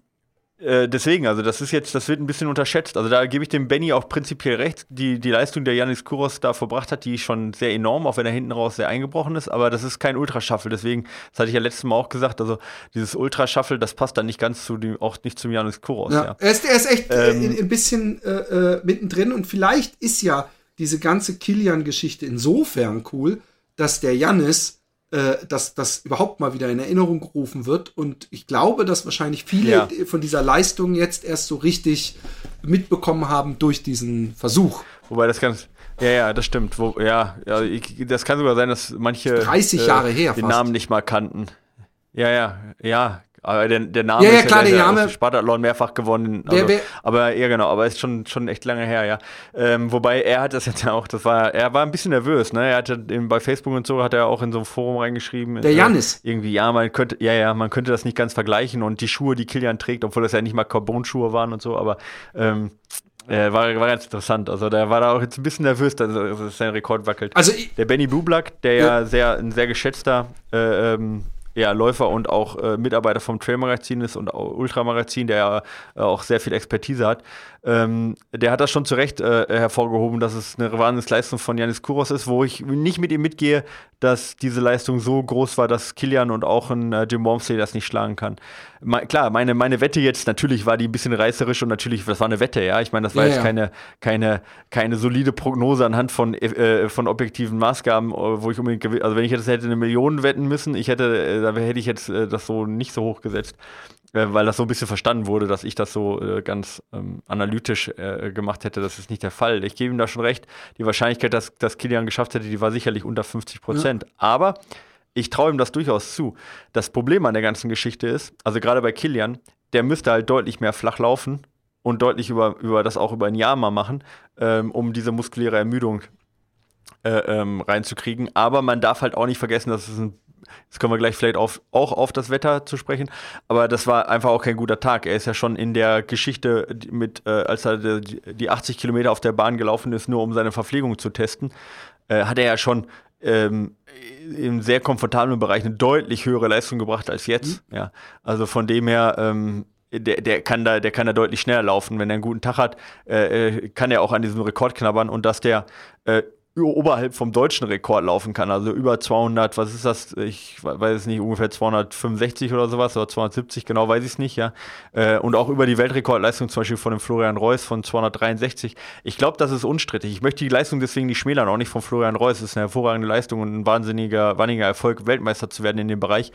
äh, deswegen, also das ist jetzt, das wird ein bisschen unterschätzt. Also da gebe ich dem Benny auch prinzipiell recht. Die, die Leistung, der Janis Kuros da verbracht hat, die ist schon sehr enorm, auch wenn er hinten raus sehr eingebrochen ist. Aber das ist kein Ultrashuffle. Deswegen, das hatte ich ja letztes Mal auch gesagt, also dieses Ultrashuffle, das passt dann nicht ganz zu dem, auch nicht zum Janis Kuros. Ja, Ja. Er, ist, er ist echt äh, Ähm, in- ein bisschen äh, äh, mittendrin und vielleicht ist ja diese ganze Kilian-Geschichte insofern cool, dass der Jannis, äh, dass das überhaupt mal wieder in Erinnerung gerufen wird und ich glaube, dass wahrscheinlich viele Ja. von dieser Leistung jetzt erst so richtig mitbekommen haben durch diesen Versuch. Wobei das ganz. Ja, ja, das stimmt. Wo, ja, ja ich, das kann sogar sein, dass manche 30 Jahre her den fast. Namen nicht mal kannten. Ja, ja, ja. Aber der, der Name Ja, ja, ist klar, der, der der Name- Spartathlon mehrfach gewonnen. Also, wer- aber ja, genau, aber ist schon, schon echt lange her, ja. Ähm, wobei er hat das jetzt ja auch, das war, er war ein bisschen nervös, ne? Er hatte bei Facebook und so hat er auch in so einem Forum reingeschrieben. Der äh, Jannis. Irgendwie, ja, man könnte, ja, ja, man könnte das nicht ganz vergleichen und die Schuhe, die Kilian trägt, obwohl das ja nicht mal Carbon-Schuhe waren und so, aber ähm, äh, war, war ganz interessant. Also der war da auch jetzt ein bisschen nervös, dass, dass sein Rekord wackelt. Also Der Benny Bublak, der ja, sehr, ein sehr geschätzter äh, ähm, ja, Läufer und auch äh, Mitarbeiter vom Trailmagazin ist und Ultramagazin, der ja äh, auch sehr viel Expertise hat, ähm, der hat das schon zu Recht äh, hervorgehoben, dass es eine Wahnsinnsleistung von Janis Kouros ist, wo ich nicht mit ihm mitgehe, dass diese Leistung so groß war, dass Kilian und auch ein äh, Jim Wormsley das nicht schlagen kann. Klar, meine, meine Wette jetzt, natürlich war die ein bisschen reißerisch und natürlich, das war eine Wette, ja. Ich meine, das war Ja, jetzt ja. keine, keine, keine solide Prognose anhand von, äh, von objektiven Maßgaben, äh, wo ich unbedingt, also wenn ich jetzt hätte eine Million wetten müssen, ich hätte, äh, da hätte ich jetzt äh, das so nicht so hoch gesetzt, äh, weil das so ein bisschen verstanden wurde, dass ich das so äh, ganz ähm, analytisch äh, gemacht hätte. Das ist nicht der Fall. Ich gebe ihm da schon recht. Die Wahrscheinlichkeit, dass, dass Kilian geschafft hätte, die war sicherlich unter 50 Prozent. Aber ich traue ihm das durchaus zu. Das Problem an der ganzen Geschichte ist, also gerade bei Kilian, der müsste halt deutlich mehr flach laufen und deutlich über, über das auch über ein Jahr mal machen, ähm, um diese muskuläre Ermüdung äh, ähm, reinzukriegen. Aber man darf halt auch nicht vergessen, dass es ein Jetzt kommen wir gleich vielleicht auf, auch auf das Wetter zu sprechen, aber das war einfach auch kein guter Tag. Er ist ja schon in der Geschichte mit, äh, als er die, die 80 Kilometer auf der Bahn gelaufen ist, nur um seine Verpflegung zu testen, äh, hat er ja schon ähm, im sehr komfortablen Bereich eine deutlich höhere Leistung gebracht als jetzt. Ja, also von dem her. Ähm, der, der, kann da, der kann da deutlich schneller laufen. Wenn er einen guten Tag hat, äh, äh, kann er auch an diesem Rekord knabbern und dass der äh, oberhalb vom deutschen Rekord laufen kann, also über 200, was ist das? Ich weiß es nicht, ungefähr 265 oder sowas oder 270, genau weiß ich es nicht, ja. Äh, und auch über die Weltrekordleistung zum Beispiel von dem Florian Reus von 263. Ich glaube, das ist unstrittig. Ich möchte die Leistung deswegen nicht schmälern, auch nicht von Florian Reus. Es ist eine hervorragende Leistung und ein wahnsinniger, wahnsinniger Erfolg, Weltmeister zu werden in dem Bereich.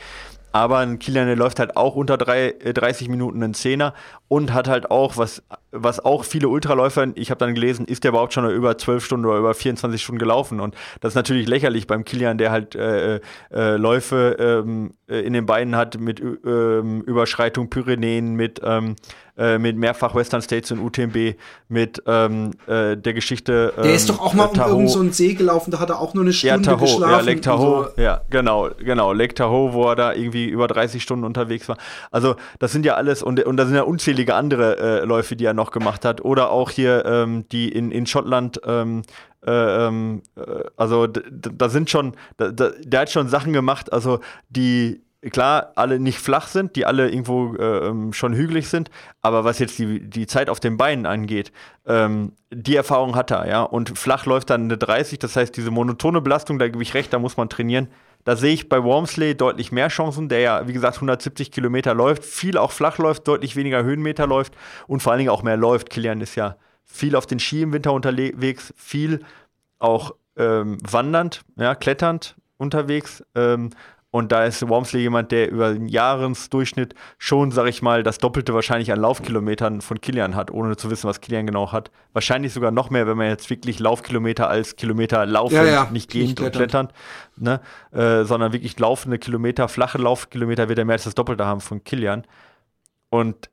Aber ein Kilian, der läuft halt auch unter drei, 30 äh, Minuten einen Zehner und hat halt auch, was, was auch viele Ultraläufer, ich habe dann gelesen, ist der überhaupt schon über 12 Stunden oder über 24 Stunden gelaufen. Und das ist natürlich lächerlich beim Kilian, der halt äh, äh, Läufe ähm, äh, in den Beinen hat mit ähm, Überschreitung Pyrenäen, mit ähm, äh, mit mehrfach Western States und UTMB, mit ähm, äh, der Geschichte. Ähm, der ist doch auch mal um irgendeinen so See gelaufen, da hat er auch nur eine Stunde ja, Tahoe, geschlafen. Ja, Lake Tahoe, so. ja, genau, genau, Lake Tahoe, wo er da irgendwie über 30 Stunden unterwegs war. Also das sind ja alles, und, und da sind ja unzählige andere äh, Läufe, die er noch gemacht hat. Oder auch hier ähm, die in, in Schottland, ähm, äh, ähm, äh, also da sind schon, da, da, der hat schon Sachen gemacht, also die klar alle nicht flach sind, die alle irgendwo äh, schon hügelig sind, aber was jetzt die, die Zeit auf den Beinen angeht, ähm, die Erfahrung hat er, ja. Und flach läuft dann eine 30, das heißt, diese monotone Belastung, da gebe ich recht, da muss man trainieren. Da sehe ich bei Wormsley deutlich mehr Chancen, der ja, wie gesagt, 170 Kilometer läuft, viel auch flach läuft, deutlich weniger Höhenmeter läuft und vor allen Dingen auch mehr läuft. Kilian ist ja viel auf den Ski im Winter unterwegs, viel auch ähm, wandernd, ja, kletternd unterwegs. Ähm, und da ist Wormsley jemand, der über den Jahresdurchschnitt schon, sag ich mal, das Doppelte wahrscheinlich an Laufkilometern von Kilian hat, ohne zu wissen, was Kilian genau hat. Wahrscheinlich sogar noch mehr, wenn man jetzt wirklich Laufkilometer als Kilometer laufen, ja, ja. nicht gehend und klettern, ne? Äh, sondern wirklich laufende Kilometer, flache Laufkilometer wird er mehr als das Doppelte haben von Kilian. Und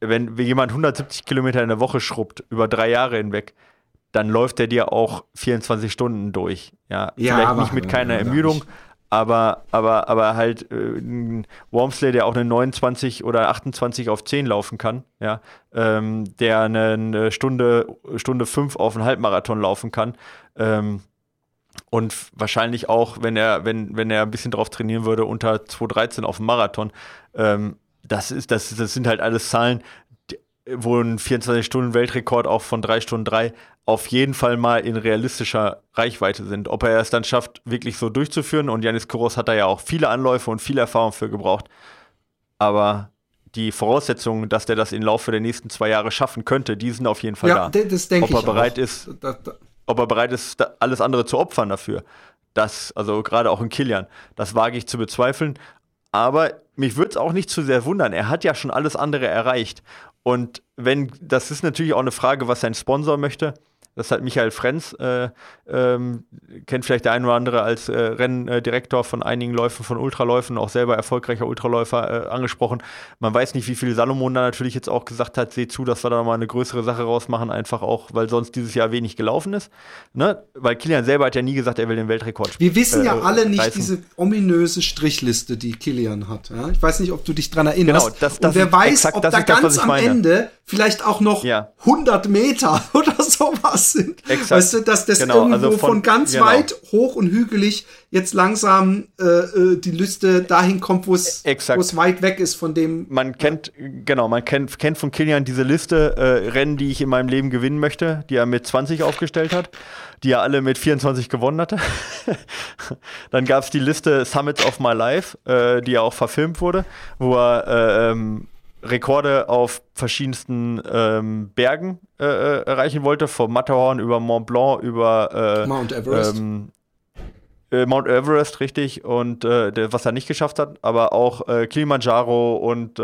wenn jemand 170 Kilometer in der Woche schrubbt, über drei Jahre hinweg, dann läuft er dir auch 24 Stunden durch. Ja, ja vielleicht nicht mit keiner Ermüdung, aber, aber, aber halt äh, Wormsley, der auch eine 29 oder 28 auf 10 laufen kann, ja, ähm, der eine, Stunde, Stunde 5 auf einen Halbmarathon laufen kann. Ähm, und wahrscheinlich auch, wenn er, wenn, wenn er ein bisschen drauf trainieren würde, unter 2,13 auf dem Marathon. Ähm, das, ist, das, das sind halt alles Zahlen, wo ein 24-Stunden-Weltrekord auch von 3 Stunden 3 auf jeden Fall mal in realistischer Reichweite sind. Ob er es dann schafft, wirklich so durchzuführen, und Janis Kouros hat da ja auch viele Anläufe und viel Erfahrung für gebraucht. Aber die Voraussetzungen, dass der das im Laufe der nächsten zwei Jahre schaffen könnte, die sind auf jeden Fall ja, da. Das denke ob er bereit auch. ist, ob er bereit ist, alles andere zu opfern dafür. Das, also gerade auch in Kilian, das wage ich zu bezweifeln. Aber mich würde es auch nicht zu sehr wundern. Er hat ja schon alles andere erreicht. Und wenn, das ist natürlich auch eine Frage, was sein Sponsor möchte. Das hat Michael Frenz, äh, ähm, kennt vielleicht der ein oder andere als äh, Renndirektor von einigen Läufen von Ultraläufen, auch selber erfolgreicher Ultraläufer äh, angesprochen. Man weiß nicht, wie viel Salomon da natürlich jetzt auch gesagt hat, seht zu, dass wir da mal eine größere Sache rausmachen, einfach auch, weil sonst dieses Jahr wenig gelaufen ist. Ne? Weil Kilian selber hat ja nie gesagt, er will den Weltrekord spielen. Wir wissen ja äh, alle nicht reißen. diese ominöse Strichliste, die Kilian hat. Ja? Ich weiß nicht, ob du dich dran erinnerst. Genau, das, das Und wer weiß, exakt, ob da ganz das, am Ende vielleicht auch noch ja. 100 Meter oder sowas sind. Exakt. Weißt du, dass das genau, irgendwo also von, von, ganz genau. weit hoch und hügelig jetzt langsam äh, äh die Liste dahin kommt, wo es weit weg ist von dem. Man kennt, genau, man kennt, kennt von Kilian diese Liste äh, Rennen, die ich in meinem Leben gewinnen möchte, die er mit 20 aufgestellt hat, die er alle mit 24 gewonnen hatte. Dann gab es die Liste Summits of My Life, äh, die ja auch verfilmt wurde, wo er äh, ähm, Rekorde auf verschiedensten ähm, Bergen äh, äh, erreichen wollte, vom Matterhorn über Mont Blanc über äh, Mount Everest. Ähm, äh, Mount Everest, richtig, und äh, der, was er nicht geschafft hat, aber auch äh, Kilimanjaro und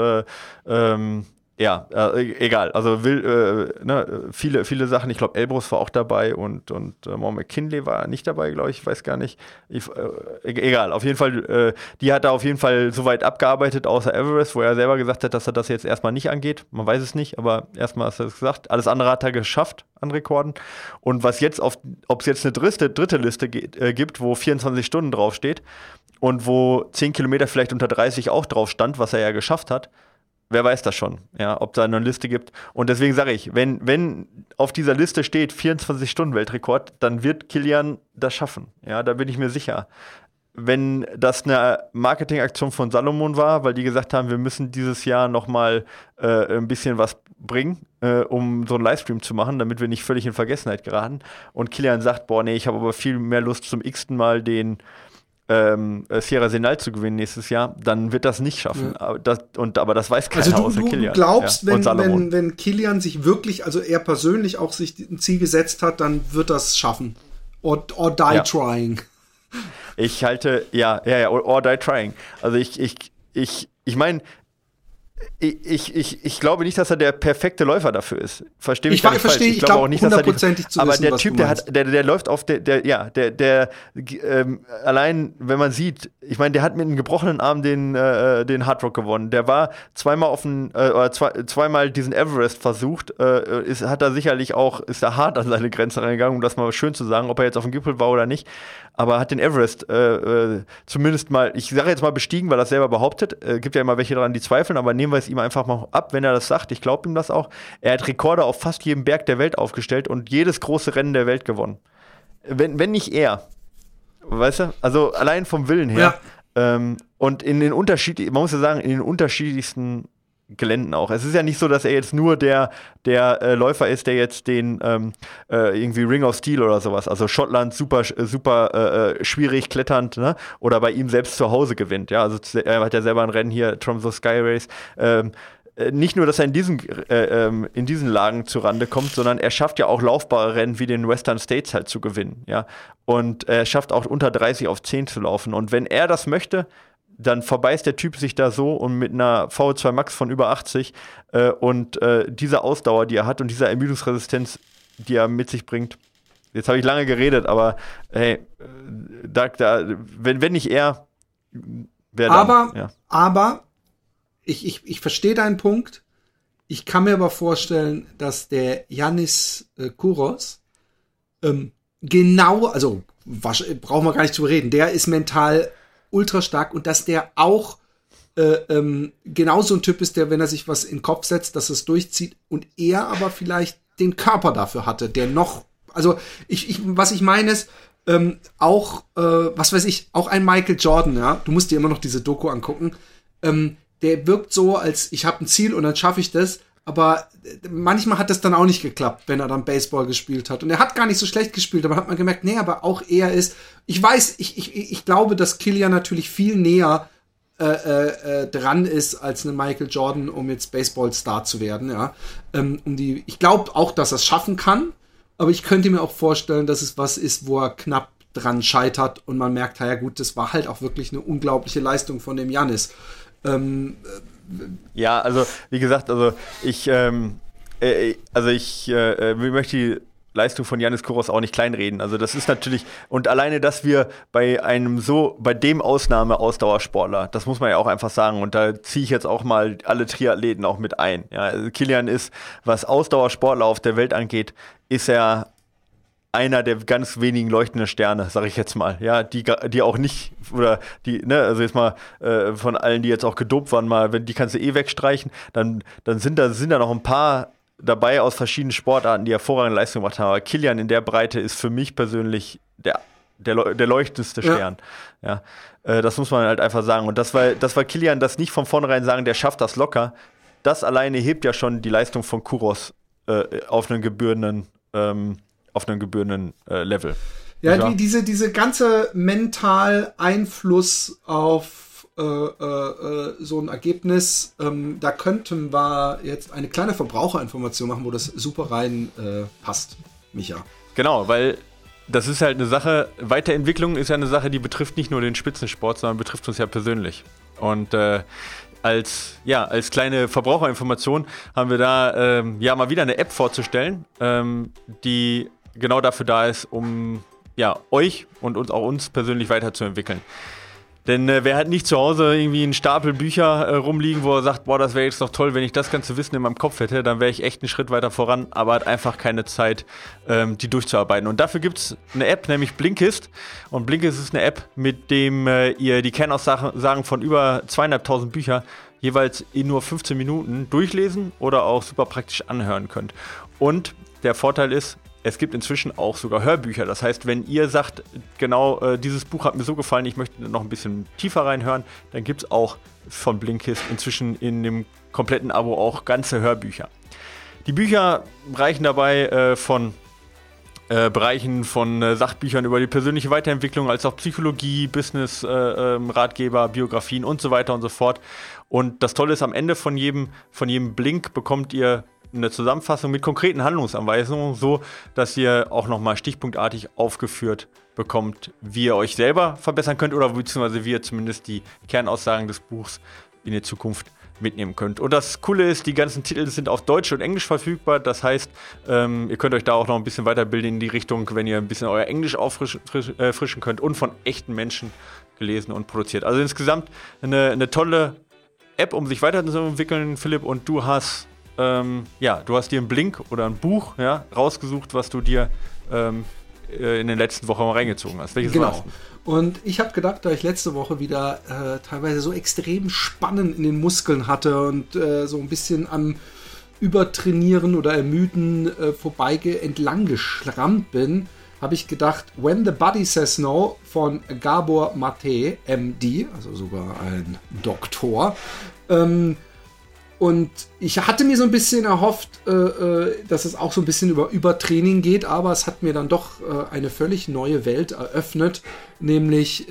ähm, ja, äh, egal. Also will, äh, ne, viele, viele Sachen. Ich glaube, Elbrus war auch dabei und, und äh, Mom McKinley war nicht dabei, glaube ich, weiß gar nicht. Ich, äh, e-, egal, auf jeden Fall, äh, die hat er auf jeden Fall so weit abgearbeitet, außer Everest, wo er selber gesagt hat, dass er das jetzt erstmal nicht angeht. Man weiß es nicht, aber erstmal hat er es gesagt. Alles andere hat er geschafft an Rekorden. Und was jetzt auf, ob es jetzt eine dritte, dritte Liste äh, gibt, wo 24 Stunden draufsteht und wo 10 Kilometer vielleicht unter 30 auch drauf stand, was er ja geschafft hat wer weiß das schon, ja, ob da eine Liste gibt. Und deswegen sage ich, wenn, wenn auf dieser Liste steht 24 Stunden Weltrekord, dann wird Kilian das schaffen. Ja, da bin ich mir sicher. Wenn das eine Marketingaktion von Salomon war, weil die gesagt haben, wir müssen dieses Jahr noch mal äh, ein bisschen was bringen, äh, um so einen Livestream zu machen, damit wir nicht völlig in Vergessenheit geraten. Und Kilian sagt, boah, nee, ich habe aber viel mehr Lust zum x-ten Mal den ähm, äh, Sierra Senal zu gewinnen nächstes Jahr, dann wird das nicht schaffen. Ja. Aber, das, und, aber das weiß keiner also du, außer du Kilian. Du glaubst, ja, wenn, wenn, wenn Kilian sich wirklich, also er persönlich auch sich ein Ziel gesetzt hat, dann wird das schaffen. Or, or die ja. trying. Ich halte, ja, ja, ja, or, or die trying. Also ich, ich, ich, ich meine, ich, ich, ich glaube nicht, dass er der perfekte Läufer dafür ist. Verstehe mich ich, nicht verstehe, falsch. Ich, ich glaube auch nicht, dass er die, zu Aber wissen, der Typ, der hat, der, der läuft auf der, der ja, der, der ähm, allein, wenn man sieht, ich meine, der hat mit einem gebrochenen Arm den, äh, den Hardrock gewonnen. Der war zweimal auf den, äh, oder zwei, zweimal diesen Everest versucht, äh, ist, hat er sicherlich auch, ist er hart an seine Grenze reingegangen, um das mal schön zu sagen, ob er jetzt auf dem Gipfel war oder nicht aber hat den Everest äh, äh, zumindest mal, ich sage jetzt mal bestiegen, weil er das selber behauptet. Äh, gibt ja immer welche daran, die zweifeln, aber nehmen wir es ihm einfach mal ab, wenn er das sagt. Ich glaube ihm das auch. Er hat Rekorde auf fast jedem Berg der Welt aufgestellt und jedes große Rennen der Welt gewonnen. Wenn, wenn nicht er. Weißt du? Also allein vom Willen her. Ja. Ähm, und in den Unterschied, man muss ja sagen, in den unterschiedlichsten Geländen auch. Es ist ja nicht so, dass er jetzt nur der, der äh, Läufer ist, der jetzt den ähm, äh, irgendwie Ring of Steel oder sowas, also Schottland super, super äh, äh, schwierig kletternd, ne? oder bei ihm selbst zu Hause gewinnt. Ja, also er hat ja selber ein Rennen hier, Tromso Sky Race. Ähm, äh, nicht nur, dass er in diesen, äh, ähm, in diesen Lagen zu Rande kommt, sondern er schafft ja auch laufbare Rennen wie den Western States halt zu gewinnen, ja. Und er schafft auch unter 30 auf 10 zu laufen. Und wenn er das möchte, dann verbeißt der Typ sich da so und mit einer VO2 Max von über 80 äh, und äh, dieser Ausdauer, die er hat und dieser Ermüdungsresistenz, die er mit sich bringt. Jetzt habe ich lange geredet, aber hey, äh, da, da, wenn, wenn nicht er, wer dann? Aber, ja. aber ich, ich, ich verstehe deinen Punkt. Ich kann mir aber vorstellen, dass der Janis äh, Kuros ähm, genau, also was, brauchen wir gar nicht zu reden, der ist mental ultra stark und dass der auch äh, ähm, genauso ein Typ ist, der, wenn er sich was in den Kopf setzt, dass es durchzieht und er aber vielleicht den Körper dafür hatte, der noch, also ich, ich was ich meine ist, ähm, auch, äh, was weiß ich, auch ein Michael Jordan, ja, du musst dir immer noch diese Doku angucken, ähm, der wirkt so, als ich habe ein Ziel und dann schaffe ich das, aber manchmal hat das dann auch nicht geklappt, wenn er dann Baseball gespielt hat. Und er hat gar nicht so schlecht gespielt, aber hat man gemerkt, nee, aber auch er ist. Ich weiß, ich, ich, ich glaube, dass Killian natürlich viel näher äh, äh, äh dran ist als eine Michael Jordan, um jetzt Baseball-Star zu werden, ja. Ähm, um die, ich glaube auch, dass er es schaffen kann, aber ich könnte mir auch vorstellen, dass es was ist, wo er knapp dran scheitert und man merkt, ja gut, das war halt auch wirklich eine unglaubliche Leistung von dem Janis. Ähm, ja, also wie gesagt, also ich, ähm, äh, also ich äh, äh möchte die Leistung von Janis Kuros auch nicht kleinreden. Also das ist natürlich und alleine, dass wir bei einem so, bei dem Ausnahme-Ausdauersportler, das muss man ja auch einfach sagen. Und da ziehe ich jetzt auch mal alle Triathleten auch mit ein. Ja, also Kilian ist, was Ausdauersportler auf der Welt angeht, ist er einer der ganz wenigen leuchtenden Sterne, sage ich jetzt mal, ja, die, die auch nicht, oder die, ne, also jetzt mal äh, von allen, die jetzt auch gedopt waren, mal, wenn die kannst du eh wegstreichen, dann, dann sind da, sind da noch ein paar dabei aus verschiedenen Sportarten, die hervorragende Leistung gemacht haben. Aber Kilian in der Breite ist für mich persönlich der, der, der leuchtendste Stern. Ja. ja. Äh, das muss man halt einfach sagen. Und das war, das war Kilian, das nicht von vornherein sagen, der schafft das locker. Das alleine hebt ja schon die Leistung von Kuros äh, auf einen gebührenden ähm, auf einem gebührenden äh, Level. Ja, die, diese, diese ganze mental Einfluss auf äh, äh, äh, so ein Ergebnis, ähm, da könnten wir jetzt eine kleine Verbraucherinformation machen, wo das super rein äh, passt, Micha. Genau, weil das ist halt eine Sache, Weiterentwicklung ist ja eine Sache, die betrifft nicht nur den Spitzensport, sondern betrifft uns ja persönlich. Und äh, als, ja, als kleine Verbraucherinformation haben wir da ähm, ja mal wieder eine App vorzustellen, ähm, die genau dafür da ist, um ja, euch und uns auch uns persönlich weiterzuentwickeln. Denn äh, wer hat nicht zu Hause irgendwie einen Stapel Bücher äh, rumliegen, wo er sagt, boah, das wäre jetzt noch toll, wenn ich das ganze Wissen in meinem Kopf hätte, dann wäre ich echt einen Schritt weiter voran, aber hat einfach keine Zeit, ähm, die durchzuarbeiten. Und dafür gibt es eine App, nämlich Blinkist. Und Blinkist ist eine App, mit dem äh, ihr die Kernaussagen von über zweieinhalbtausend Büchern jeweils in nur 15 Minuten durchlesen oder auch super praktisch anhören könnt. Und der Vorteil ist, es gibt inzwischen auch sogar Hörbücher. Das heißt, wenn ihr sagt, genau äh, dieses Buch hat mir so gefallen, ich möchte noch ein bisschen tiefer reinhören, dann gibt es auch von Blinkist inzwischen in dem kompletten Abo auch ganze Hörbücher. Die Bücher reichen dabei äh, von äh, Bereichen von äh, Sachbüchern über die persönliche Weiterentwicklung als auch Psychologie, Business, äh, ähm, Ratgeber, Biografien und so weiter und so fort. Und das Tolle ist, am Ende von jedem, von jedem Blink bekommt ihr eine Zusammenfassung mit konkreten Handlungsanweisungen, so dass ihr auch nochmal stichpunktartig aufgeführt bekommt, wie ihr euch selber verbessern könnt oder beziehungsweise wie ihr zumindest die Kernaussagen des Buchs in der Zukunft mitnehmen könnt. Und das Coole ist, die ganzen Titel sind auf Deutsch und Englisch verfügbar. Das heißt, ähm, ihr könnt euch da auch noch ein bisschen weiterbilden in die Richtung, wenn ihr ein bisschen euer Englisch auffrischen äh, könnt und von echten Menschen gelesen und produziert. Also insgesamt eine, eine tolle App, um sich weiterzuentwickeln, Philipp. Und du hast, ähm, ja, du hast dir ein Blink oder ein Buch ja, rausgesucht, was du dir ähm, äh, in den letzten Wochen mal reingezogen hast. Welches genau. War's? Und ich habe gedacht, da ich letzte Woche wieder äh, teilweise so extrem Spannen in den Muskeln hatte und äh, so ein bisschen am Übertrainieren oder Ermüden äh, vorbeige entlang geschrammt bin, habe ich gedacht, When the Body Says No von Gabor Mate, MD, also sogar ein Doktor, ähm, und ich hatte mir so ein bisschen erhofft, äh, äh, dass es auch so ein bisschen über Übertraining geht, aber es hat mir dann doch äh, eine völlig neue Welt eröffnet, nämlich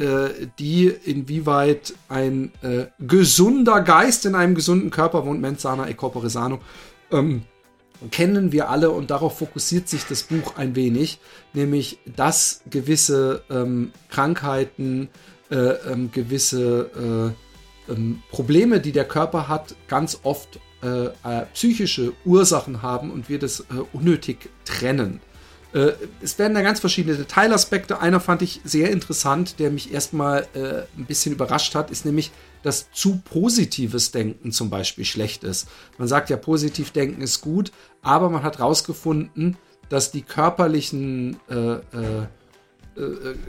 die, inwieweit ein gesunder Geist in einem gesunden Körper wohnt, Mensana e Corpore Sano, ähm, kennen wir alle und darauf fokussiert sich das Buch ein wenig, nämlich dass gewisse ähm, Krankheiten, äh, ähm, gewisse ähm, Probleme, die der Körper hat, ganz oft äh, äh, psychische Ursachen haben und wir das äh, unnötig trennen. Äh, es werden da ganz verschiedene Detailaspekte. Einer fand ich sehr interessant, der mich erstmal äh, ein bisschen überrascht hat, ist nämlich, dass zu positives Denken zum Beispiel schlecht ist. Man sagt ja, positiv denken ist gut, aber man hat herausgefunden, dass die körperlichen äh, äh,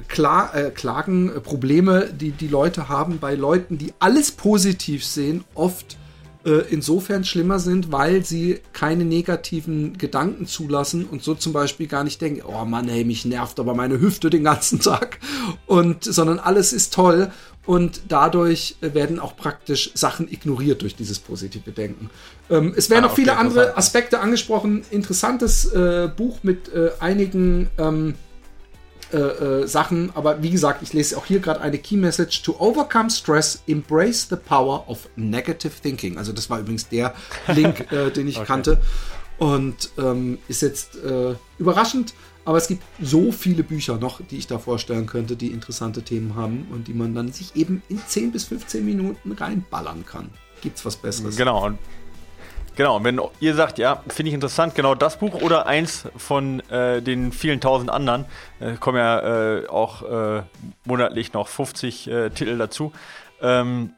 Kla äh, Klagen, äh, Probleme, die die Leute haben bei Leuten, die alles positiv sehen, oft äh, insofern schlimmer sind, weil sie keine negativen Gedanken zulassen und so zum Beispiel gar nicht denken, oh Mann, ey, mich nervt aber meine Hüfte den ganzen Tag und sondern alles ist toll und dadurch werden auch praktisch Sachen ignoriert durch dieses positive Denken. Ähm, es werden ah, okay, viele andere Aspekte angesprochen. Interessantes äh, Buch mit äh, einigen ähm, äh, äh, Sachen. Aber wie gesagt, ich lese auch hier gerade eine Key Message. To overcome stress, embrace the power of negative thinking. Also das war übrigens der Link, äh, den ich okay. kannte. Und ähm, ist jetzt äh, überraschend, aber es gibt so viele Bücher noch, die ich da vorstellen könnte, die interessante Themen haben und die man dann sich eben in 10 bis 15 Minuten reinballern kann. Gibt's was Besseres? Genau, und Genau, wenn ihr sagt, ja, finde ich interessant, genau das Buch oder eins von äh, den vielen tausend anderen, äh, kommen ja äh, auch äh, monatlich noch 50 äh, Titel dazu. Ähm,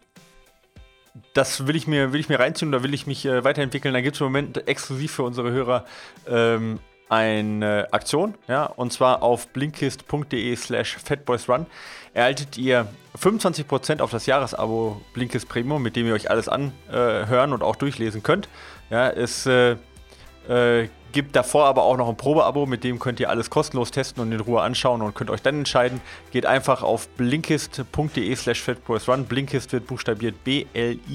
das will ich mir, will ich mir reinziehen, da will ich mich äh, weiterentwickeln. Da gibt es im Moment exklusiv für unsere Hörer ähm, eine Aktion, ja, und zwar auf blinkist.de slash fatboysrun erhaltet ihr 25% auf das Jahresabo Blinkist Premium, mit dem ihr euch alles anhören und auch durchlesen könnt. Ja, es äh, äh, gibt davor aber auch noch ein Probeabo, mit dem könnt ihr alles kostenlos testen und in Ruhe anschauen und könnt euch dann entscheiden. Geht einfach auf blinkist.de slash fatboysrun. Blinkist wird buchstabiert B-L-I-N-K-I-S-T.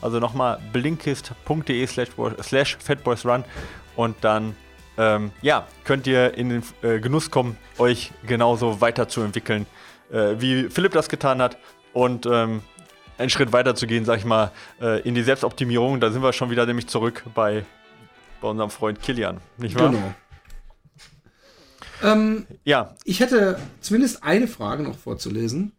Also nochmal blinkist.de slash fatboysrun und dann ähm, ja, könnt ihr in den äh, Genuss kommen, euch genauso weiterzuentwickeln, äh, wie Philipp das getan hat. Und ähm, einen Schritt weiter zu gehen, sag ich mal, äh, in die Selbstoptimierung. Da sind wir schon wieder nämlich zurück bei, bei unserem Freund Kilian, nicht wahr? Genau. Ähm, ja. Ich hätte zumindest eine Frage noch vorzulesen.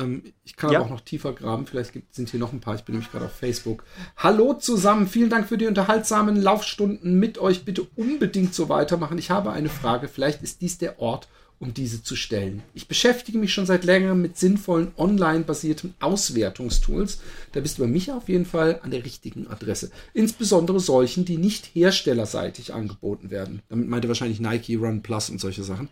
Ähm, ich kann ja. aber auch noch tiefer graben. Vielleicht gibt, sind hier noch ein paar. Ich bin nämlich gerade auf Facebook. Hallo zusammen. Vielen Dank für die unterhaltsamen Laufstunden mit euch. Bitte unbedingt so weitermachen. Ich habe eine Frage. Vielleicht ist dies der Ort, um diese zu stellen. Ich beschäftige mich schon seit längerem mit sinnvollen online-basierten Auswertungstools. Da bist du bei mich auf jeden Fall an der richtigen Adresse. Insbesondere solchen, die nicht herstellerseitig angeboten werden. Damit meinte wahrscheinlich Nike, Run Plus und solche Sachen.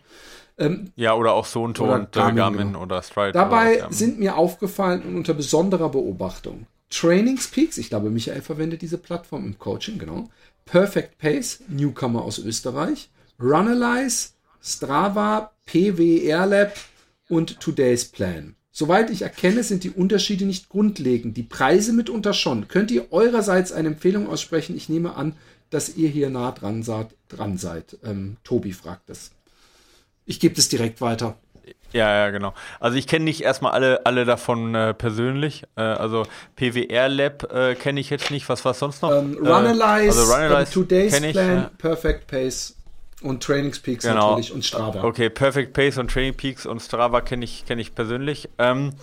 Ähm, ja, oder auch oder und Garmin, Garmin genau. oder Stride. Dabei oder sind mir aufgefallen und unter besonderer Beobachtung Trainingspeaks, ich glaube, Michael verwendet diese Plattform im Coaching, genau. Perfect Pace, Newcomer aus Österreich. Runalyze, Strava, PWR Lab und Today's Plan. Soweit ich erkenne, sind die Unterschiede nicht grundlegend. Die Preise mitunter schon. Könnt ihr eurerseits eine Empfehlung aussprechen? Ich nehme an, dass ihr hier nah dran seid. Dran seid. Ähm, Tobi fragt es. Ich gebe das direkt weiter. Ja, ja, genau. Also ich kenne nicht erstmal alle, alle davon äh, persönlich. Äh, also PWR Lab äh, kenne ich jetzt nicht. Was war sonst noch? Um, ähm, Runalyze, äh, also Runalyze um, Today's Plan, ja. Perfect Pace. Und Trainingspeaks Genau. natürlich und Strava. Okay, Perfect Pace und Training Peaks und Strava kenne ich, kenn ich persönlich. Ähm,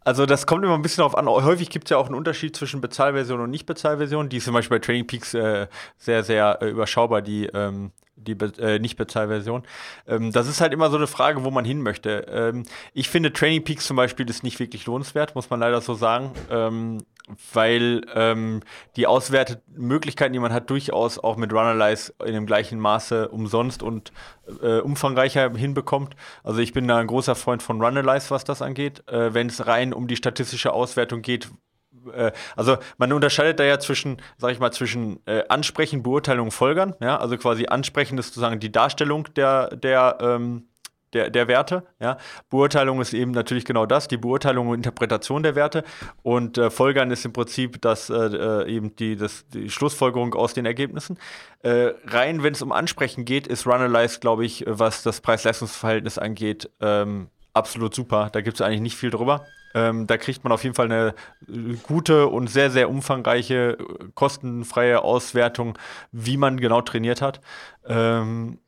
also das kommt immer ein bisschen darauf an. Häufig gibt es ja auch einen Unterschied zwischen Bezahlversion und Nicht-Bezahlversion. Die ist zum Beispiel bei Training Peaks äh, sehr, sehr äh, überschaubar, die, ähm, die Be äh, Nicht-Bezahlversion. Ähm, das ist halt immer so eine Frage, wo man hin möchte. Ähm, ich finde Training Peaks zum Beispiel ist nicht wirklich lohnenswert, muss man leider so sagen. Ähm, weil ähm, die Auswertemöglichkeiten, die man hat, durchaus auch mit Runalyze in dem gleichen Maße umsonst und äh, umfangreicher hinbekommt. Also ich bin da ein großer Freund von Runalyze, was das angeht. Äh, Wenn es rein um die statistische Auswertung geht, äh, also man unterscheidet da ja zwischen, sag ich mal, zwischen äh, Ansprechen, Beurteilung, Folgern. Ja? Also quasi Ansprechen ist sozusagen die Darstellung der, der ähm, der, der Werte. Ja. Beurteilung ist eben natürlich genau das, die Beurteilung und Interpretation der Werte. Und äh, Folgern ist im Prinzip das, äh, äh, eben die, das, die Schlussfolgerung aus den Ergebnissen. Äh, rein, wenn es um Ansprechen geht, ist Runalyze, glaube ich, was das Preis-Leistungs-Verhältnis angeht, ähm, absolut super. Da gibt es eigentlich nicht viel drüber. Ähm, da kriegt man auf jeden Fall eine äh, gute und sehr, sehr umfangreiche, äh, kostenfreie Auswertung, wie man genau trainiert hat. Ähm,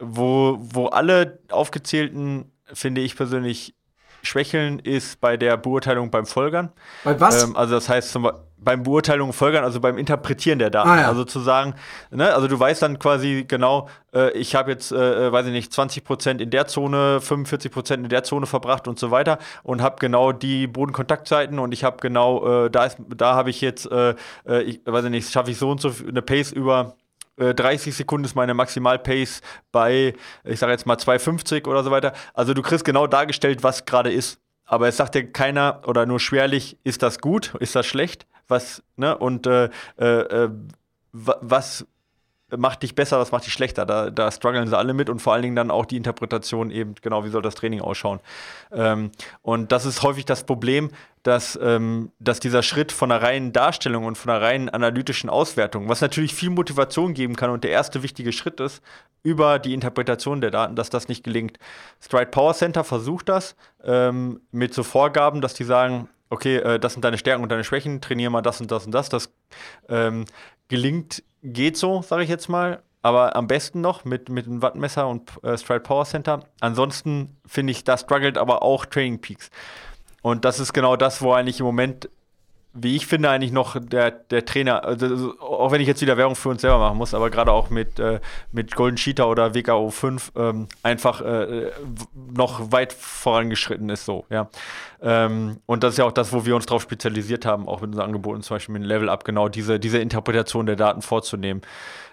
wo, wo alle aufgezählten, finde ich persönlich, schwächeln, ist bei der Beurteilung beim Folgern. Bei was? Ähm, also das heißt zum beim Beurteilung Folgern, also beim Interpretieren der Daten. Ah, ja. Also zu sagen, ne, also du weißt dann quasi genau, äh, ich habe jetzt, äh, weiß ich nicht, 20% in der Zone, 45% in der Zone verbracht und so weiter und habe genau die Bodenkontaktzeiten und ich habe genau, äh, da ist, da habe ich jetzt, äh, äh, ich weiß ich nicht, schaffe ich so und so eine Pace über äh, 30 Sekunden ist meine Maximalpace bei, ich sage jetzt mal 2,50 oder so weiter. Also du kriegst genau dargestellt, was gerade ist. Aber es sagt dir keiner oder nur schwerlich, ist das gut, ist das schlecht, was, ne, und äh, äh, äh, wa- was macht dich besser, was macht dich schlechter. Da, da strugglen sie alle mit und vor allen Dingen dann auch die Interpretation eben, genau, wie soll das Training ausschauen. Ähm, und das ist häufig das Problem, dass, ähm, dass dieser Schritt von einer reinen Darstellung und von einer reinen analytischen Auswertung, was natürlich viel Motivation geben kann und der erste wichtige Schritt ist, über die Interpretation der Daten, dass das nicht gelingt. Stride Power Center versucht das ähm, mit so Vorgaben, dass die sagen, okay, äh, das sind deine Stärken und deine Schwächen, trainier mal das und das und das. Das ähm, gelingt, geht so, sage ich jetzt mal. Aber am besten noch mit, mit einem Wattmesser und äh, Stride Power Center. Ansonsten finde ich, da struggelt aber auch Training Peaks. Und das ist genau das, wo eigentlich im Moment, wie ich finde, eigentlich noch der, der Trainer, also auch wenn ich jetzt wieder Werbung für uns selber machen muss, aber gerade auch mit, äh, mit Golden Cheetah oder WKO 5 ähm, einfach äh, noch weit vorangeschritten ist so, ja. Ähm, und das ist ja auch das, wo wir uns darauf spezialisiert haben, auch mit unseren Angeboten, zum Beispiel mit Level Up, genau diese, diese Interpretation der Daten vorzunehmen.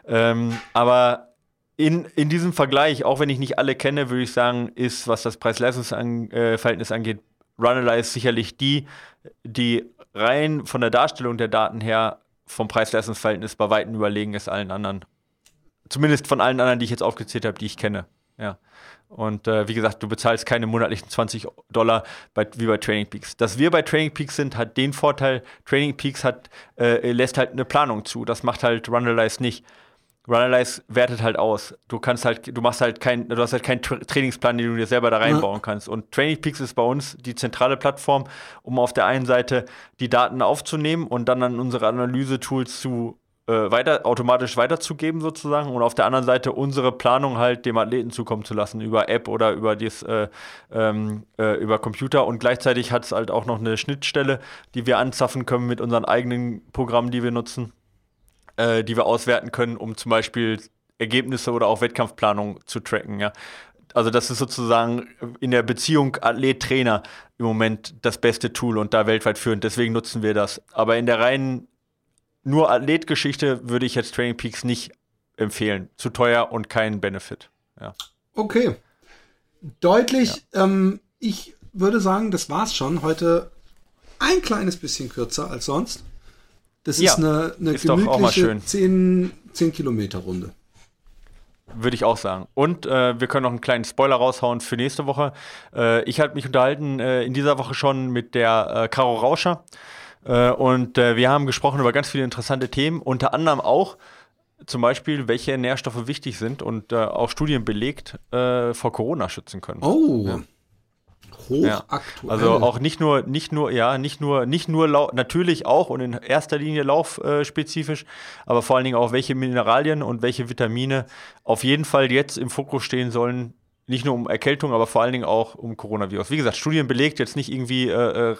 Ähm, aber in, in diesem Vergleich, auch wenn ich nicht alle kenne, würde ich sagen, ist, was das Preis-Leistungs-Verhältnis angeht, Runalyze sicherlich die, die rein von der Darstellung der Daten her vom Preis-Leistungs-Verhältnis bei Weitem überlegen ist allen anderen. Zumindest von allen anderen, die ich jetzt aufgezählt habe, die ich kenne. Ja. Und äh, wie gesagt, du bezahlst keine monatlichen 20 Dollar bei, wie bei Training Peaks. Dass wir bei Training Peaks sind, hat den Vorteil, Training Peaks hat, äh, lässt halt eine Planung zu. Das macht halt Runalyze nicht. Runalyze wertet halt aus. Du kannst halt, du machst halt kein, du hast halt keinen Tra Trainingsplan, den du dir selber da reinbauen kannst. Und Training Peaks ist bei uns die zentrale Plattform, um auf der einen Seite die Daten aufzunehmen und dann an unsere Analyse-Tools zu äh, weiter, automatisch weiterzugeben sozusagen und auf der anderen Seite unsere Planung halt dem Athleten zukommen zu lassen über App oder über dies, äh, ähm, äh, über Computer und gleichzeitig hat es halt auch noch eine Schnittstelle, die wir anzapfen können mit unseren eigenen Programmen, die wir nutzen äh, die wir auswerten können, um zum Beispiel Ergebnisse oder auch Wettkampfplanung zu tracken. Ja. Also das ist sozusagen in der Beziehung Athlet-Trainer im Moment das beste Tool und da weltweit führend. Deswegen nutzen wir das. Aber in der reinen nur Athletgeschichte würde ich jetzt Training Peaks nicht empfehlen. Zu teuer und kein Benefit. Ja. Okay. Deutlich. Ähm, ich würde sagen, das war's schon. Heute ein kleines bisschen kürzer als sonst. Das Ja, ist eine, eine ist gemütliche schön. 10, 10 Kilometer Runde. Würde ich auch sagen. Und äh, wir können noch einen kleinen Spoiler raushauen für nächste Woche. Äh, ich habe mich unterhalten äh, in dieser Woche schon mit der äh, Caro Rauscher. Äh, und äh, wir haben gesprochen über ganz viele interessante Themen, unter anderem auch zum Beispiel, welche Nährstoffe wichtig sind und auch Studien belegt vor Corona schützen können. Oh. Ja. Hochaktuell. Also auch nicht nur, nicht nur, ja, nicht nur, nicht nur Lau natürlich auch und in erster Linie laufspezifisch, äh, aber vor allen Dingen auch welche Mineralien und welche Vitamine auf jeden Fall jetzt im Fokus stehen sollen, nicht nur um Erkältung, aber vor allen Dingen auch um Coronavirus. Wie gesagt, Studien belegt jetzt nicht irgendwie äh, äh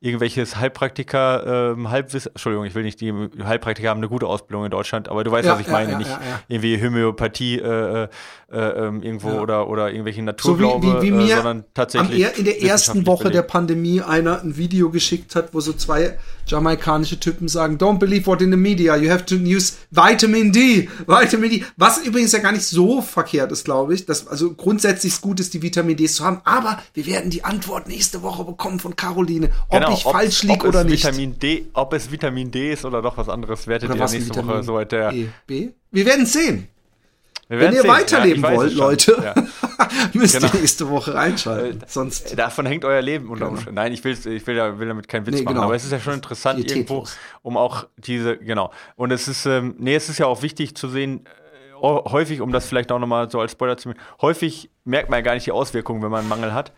irgendwelches Heilpraktiker, äh, Halbwissen, Entschuldigung, ich will nicht, die Heilpraktiker haben eine gute Ausbildung in Deutschland, aber du weißt, ja, was ich ja, meine, ja, nicht irgendwie Homöopathie äh, äh, ähm, irgendwo oder, oder irgendwelche Naturglaube, so wie, wie, wie äh, mir sondern tatsächlich. In der ersten Woche belegt. der Pandemie einer ein Video geschickt hat, wo so zwei jamaikanische Typen sagen, don't believe what in the media, you have to use Vitamin D, Vitamin D, was übrigens ja gar nicht so verkehrt ist, glaube ich, dass also grundsätzlich gut ist, die Vitamin D zu haben, aber wir werden die Antwort nächste Woche bekommen von Caroline, ob genau, ich ob, falsch liege oder nicht. Vitamin D, ob es Vitamin D ist oder doch was anderes, werdet oder ihr nächste Vitamin Woche soweit der e, B? Wir werden sehen. Wenn ihr sehen. weiterleben ja, wollt, Leute, ja. müsst genau. ihr nächste Woche reinschalten. Äh, Sonst Davon hängt euer Leben unter genau. Nein, ich, will, ich will, will, damit keinen Witz nee, machen, genau. aber es ist ja schon interessant Pietätlos. irgendwo, um auch diese, genau. Und es ist, ähm, nee, es ist ja auch wichtig zu sehen, äh, häufig, um das vielleicht auch nochmal so als Spoiler zu machen, häufig merkt man ja gar nicht die Auswirkungen, wenn man einen Mangel hat.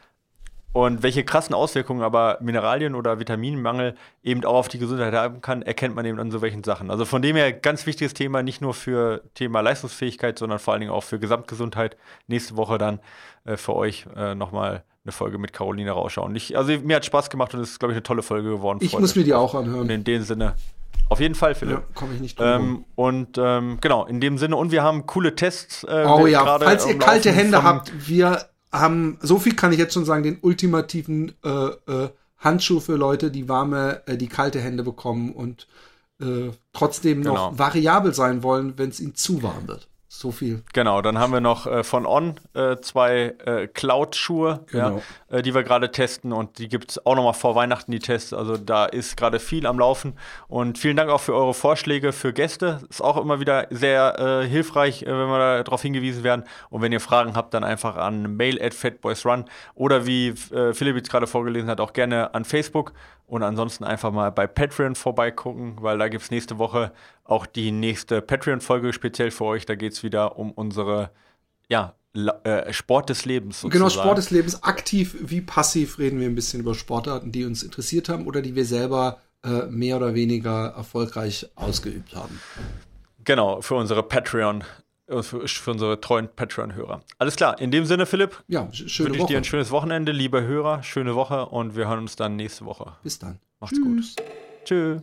Und welche krassen Auswirkungen aber Mineralien- oder Vitaminmangel eben auch auf die Gesundheit haben kann, erkennt man eben an so welchen Sachen. Also von dem her ganz wichtiges Thema, nicht nur für Thema Leistungsfähigkeit, sondern vor allen Dingen auch für Gesamtgesundheit. Nächste Woche dann äh, für euch äh, nochmal eine Folge mit Caroline rausschauen. Ich, also mir hat Spaß gemacht und es ist, glaube ich, eine tolle Folge geworden. Ich muss mir die auch anhören. Und in dem Sinne, auf jeden Fall, Philipp. Ja, komme ich nicht drum ähm, Und ähm, genau, in dem Sinne, und wir haben coole Tests. Äh, oh ja, falls ihr kalte Hände habt, wir haben, so viel kann ich jetzt schon sagen, den ultimativen äh, äh, Handschuh für Leute, die warme, äh, die kalte Hände bekommen und äh, trotzdem noch genau. variabel sein wollen, wenn es ihnen zu warm wird. So viel. Genau, dann haben wir noch äh, von On äh, zwei äh, Cloud-Schuhe, genau. ja, äh, die wir gerade testen und die gibt es auch nochmal vor Weihnachten, die Tests. Also da ist gerade viel am Laufen. Und vielen Dank auch für eure Vorschläge für Gäste. Ist auch immer wieder sehr äh, hilfreich, äh, wenn wir darauf hingewiesen werden. Und wenn ihr Fragen habt, dann einfach an mail at fatboysrun oder wie Philipp jetzt gerade vorgelesen hat, auch gerne an Facebook. Und ansonsten einfach mal bei Patreon vorbeigucken, weil da gibt es nächste Woche auch die nächste Patreon-Folge speziell für euch. Da geht es wieder um unsere ja, äh, Sport des Lebens. Sozusagen. Genau, Sport des Lebens. Aktiv wie passiv reden wir ein bisschen über Sportarten, die uns interessiert haben oder die wir selber äh, mehr oder weniger erfolgreich ausgeübt haben. Genau, für unsere Patreon äh, für, für unsere treuen Patreon-Hörer. Alles klar, in dem Sinne, Philipp, ja, schöne wünsche ich Woche. dir ein schönes Wochenende, liebe Hörer, schöne Woche und wir hören uns dann nächste Woche. Bis dann. Macht's Tschüss. gut. Tschö.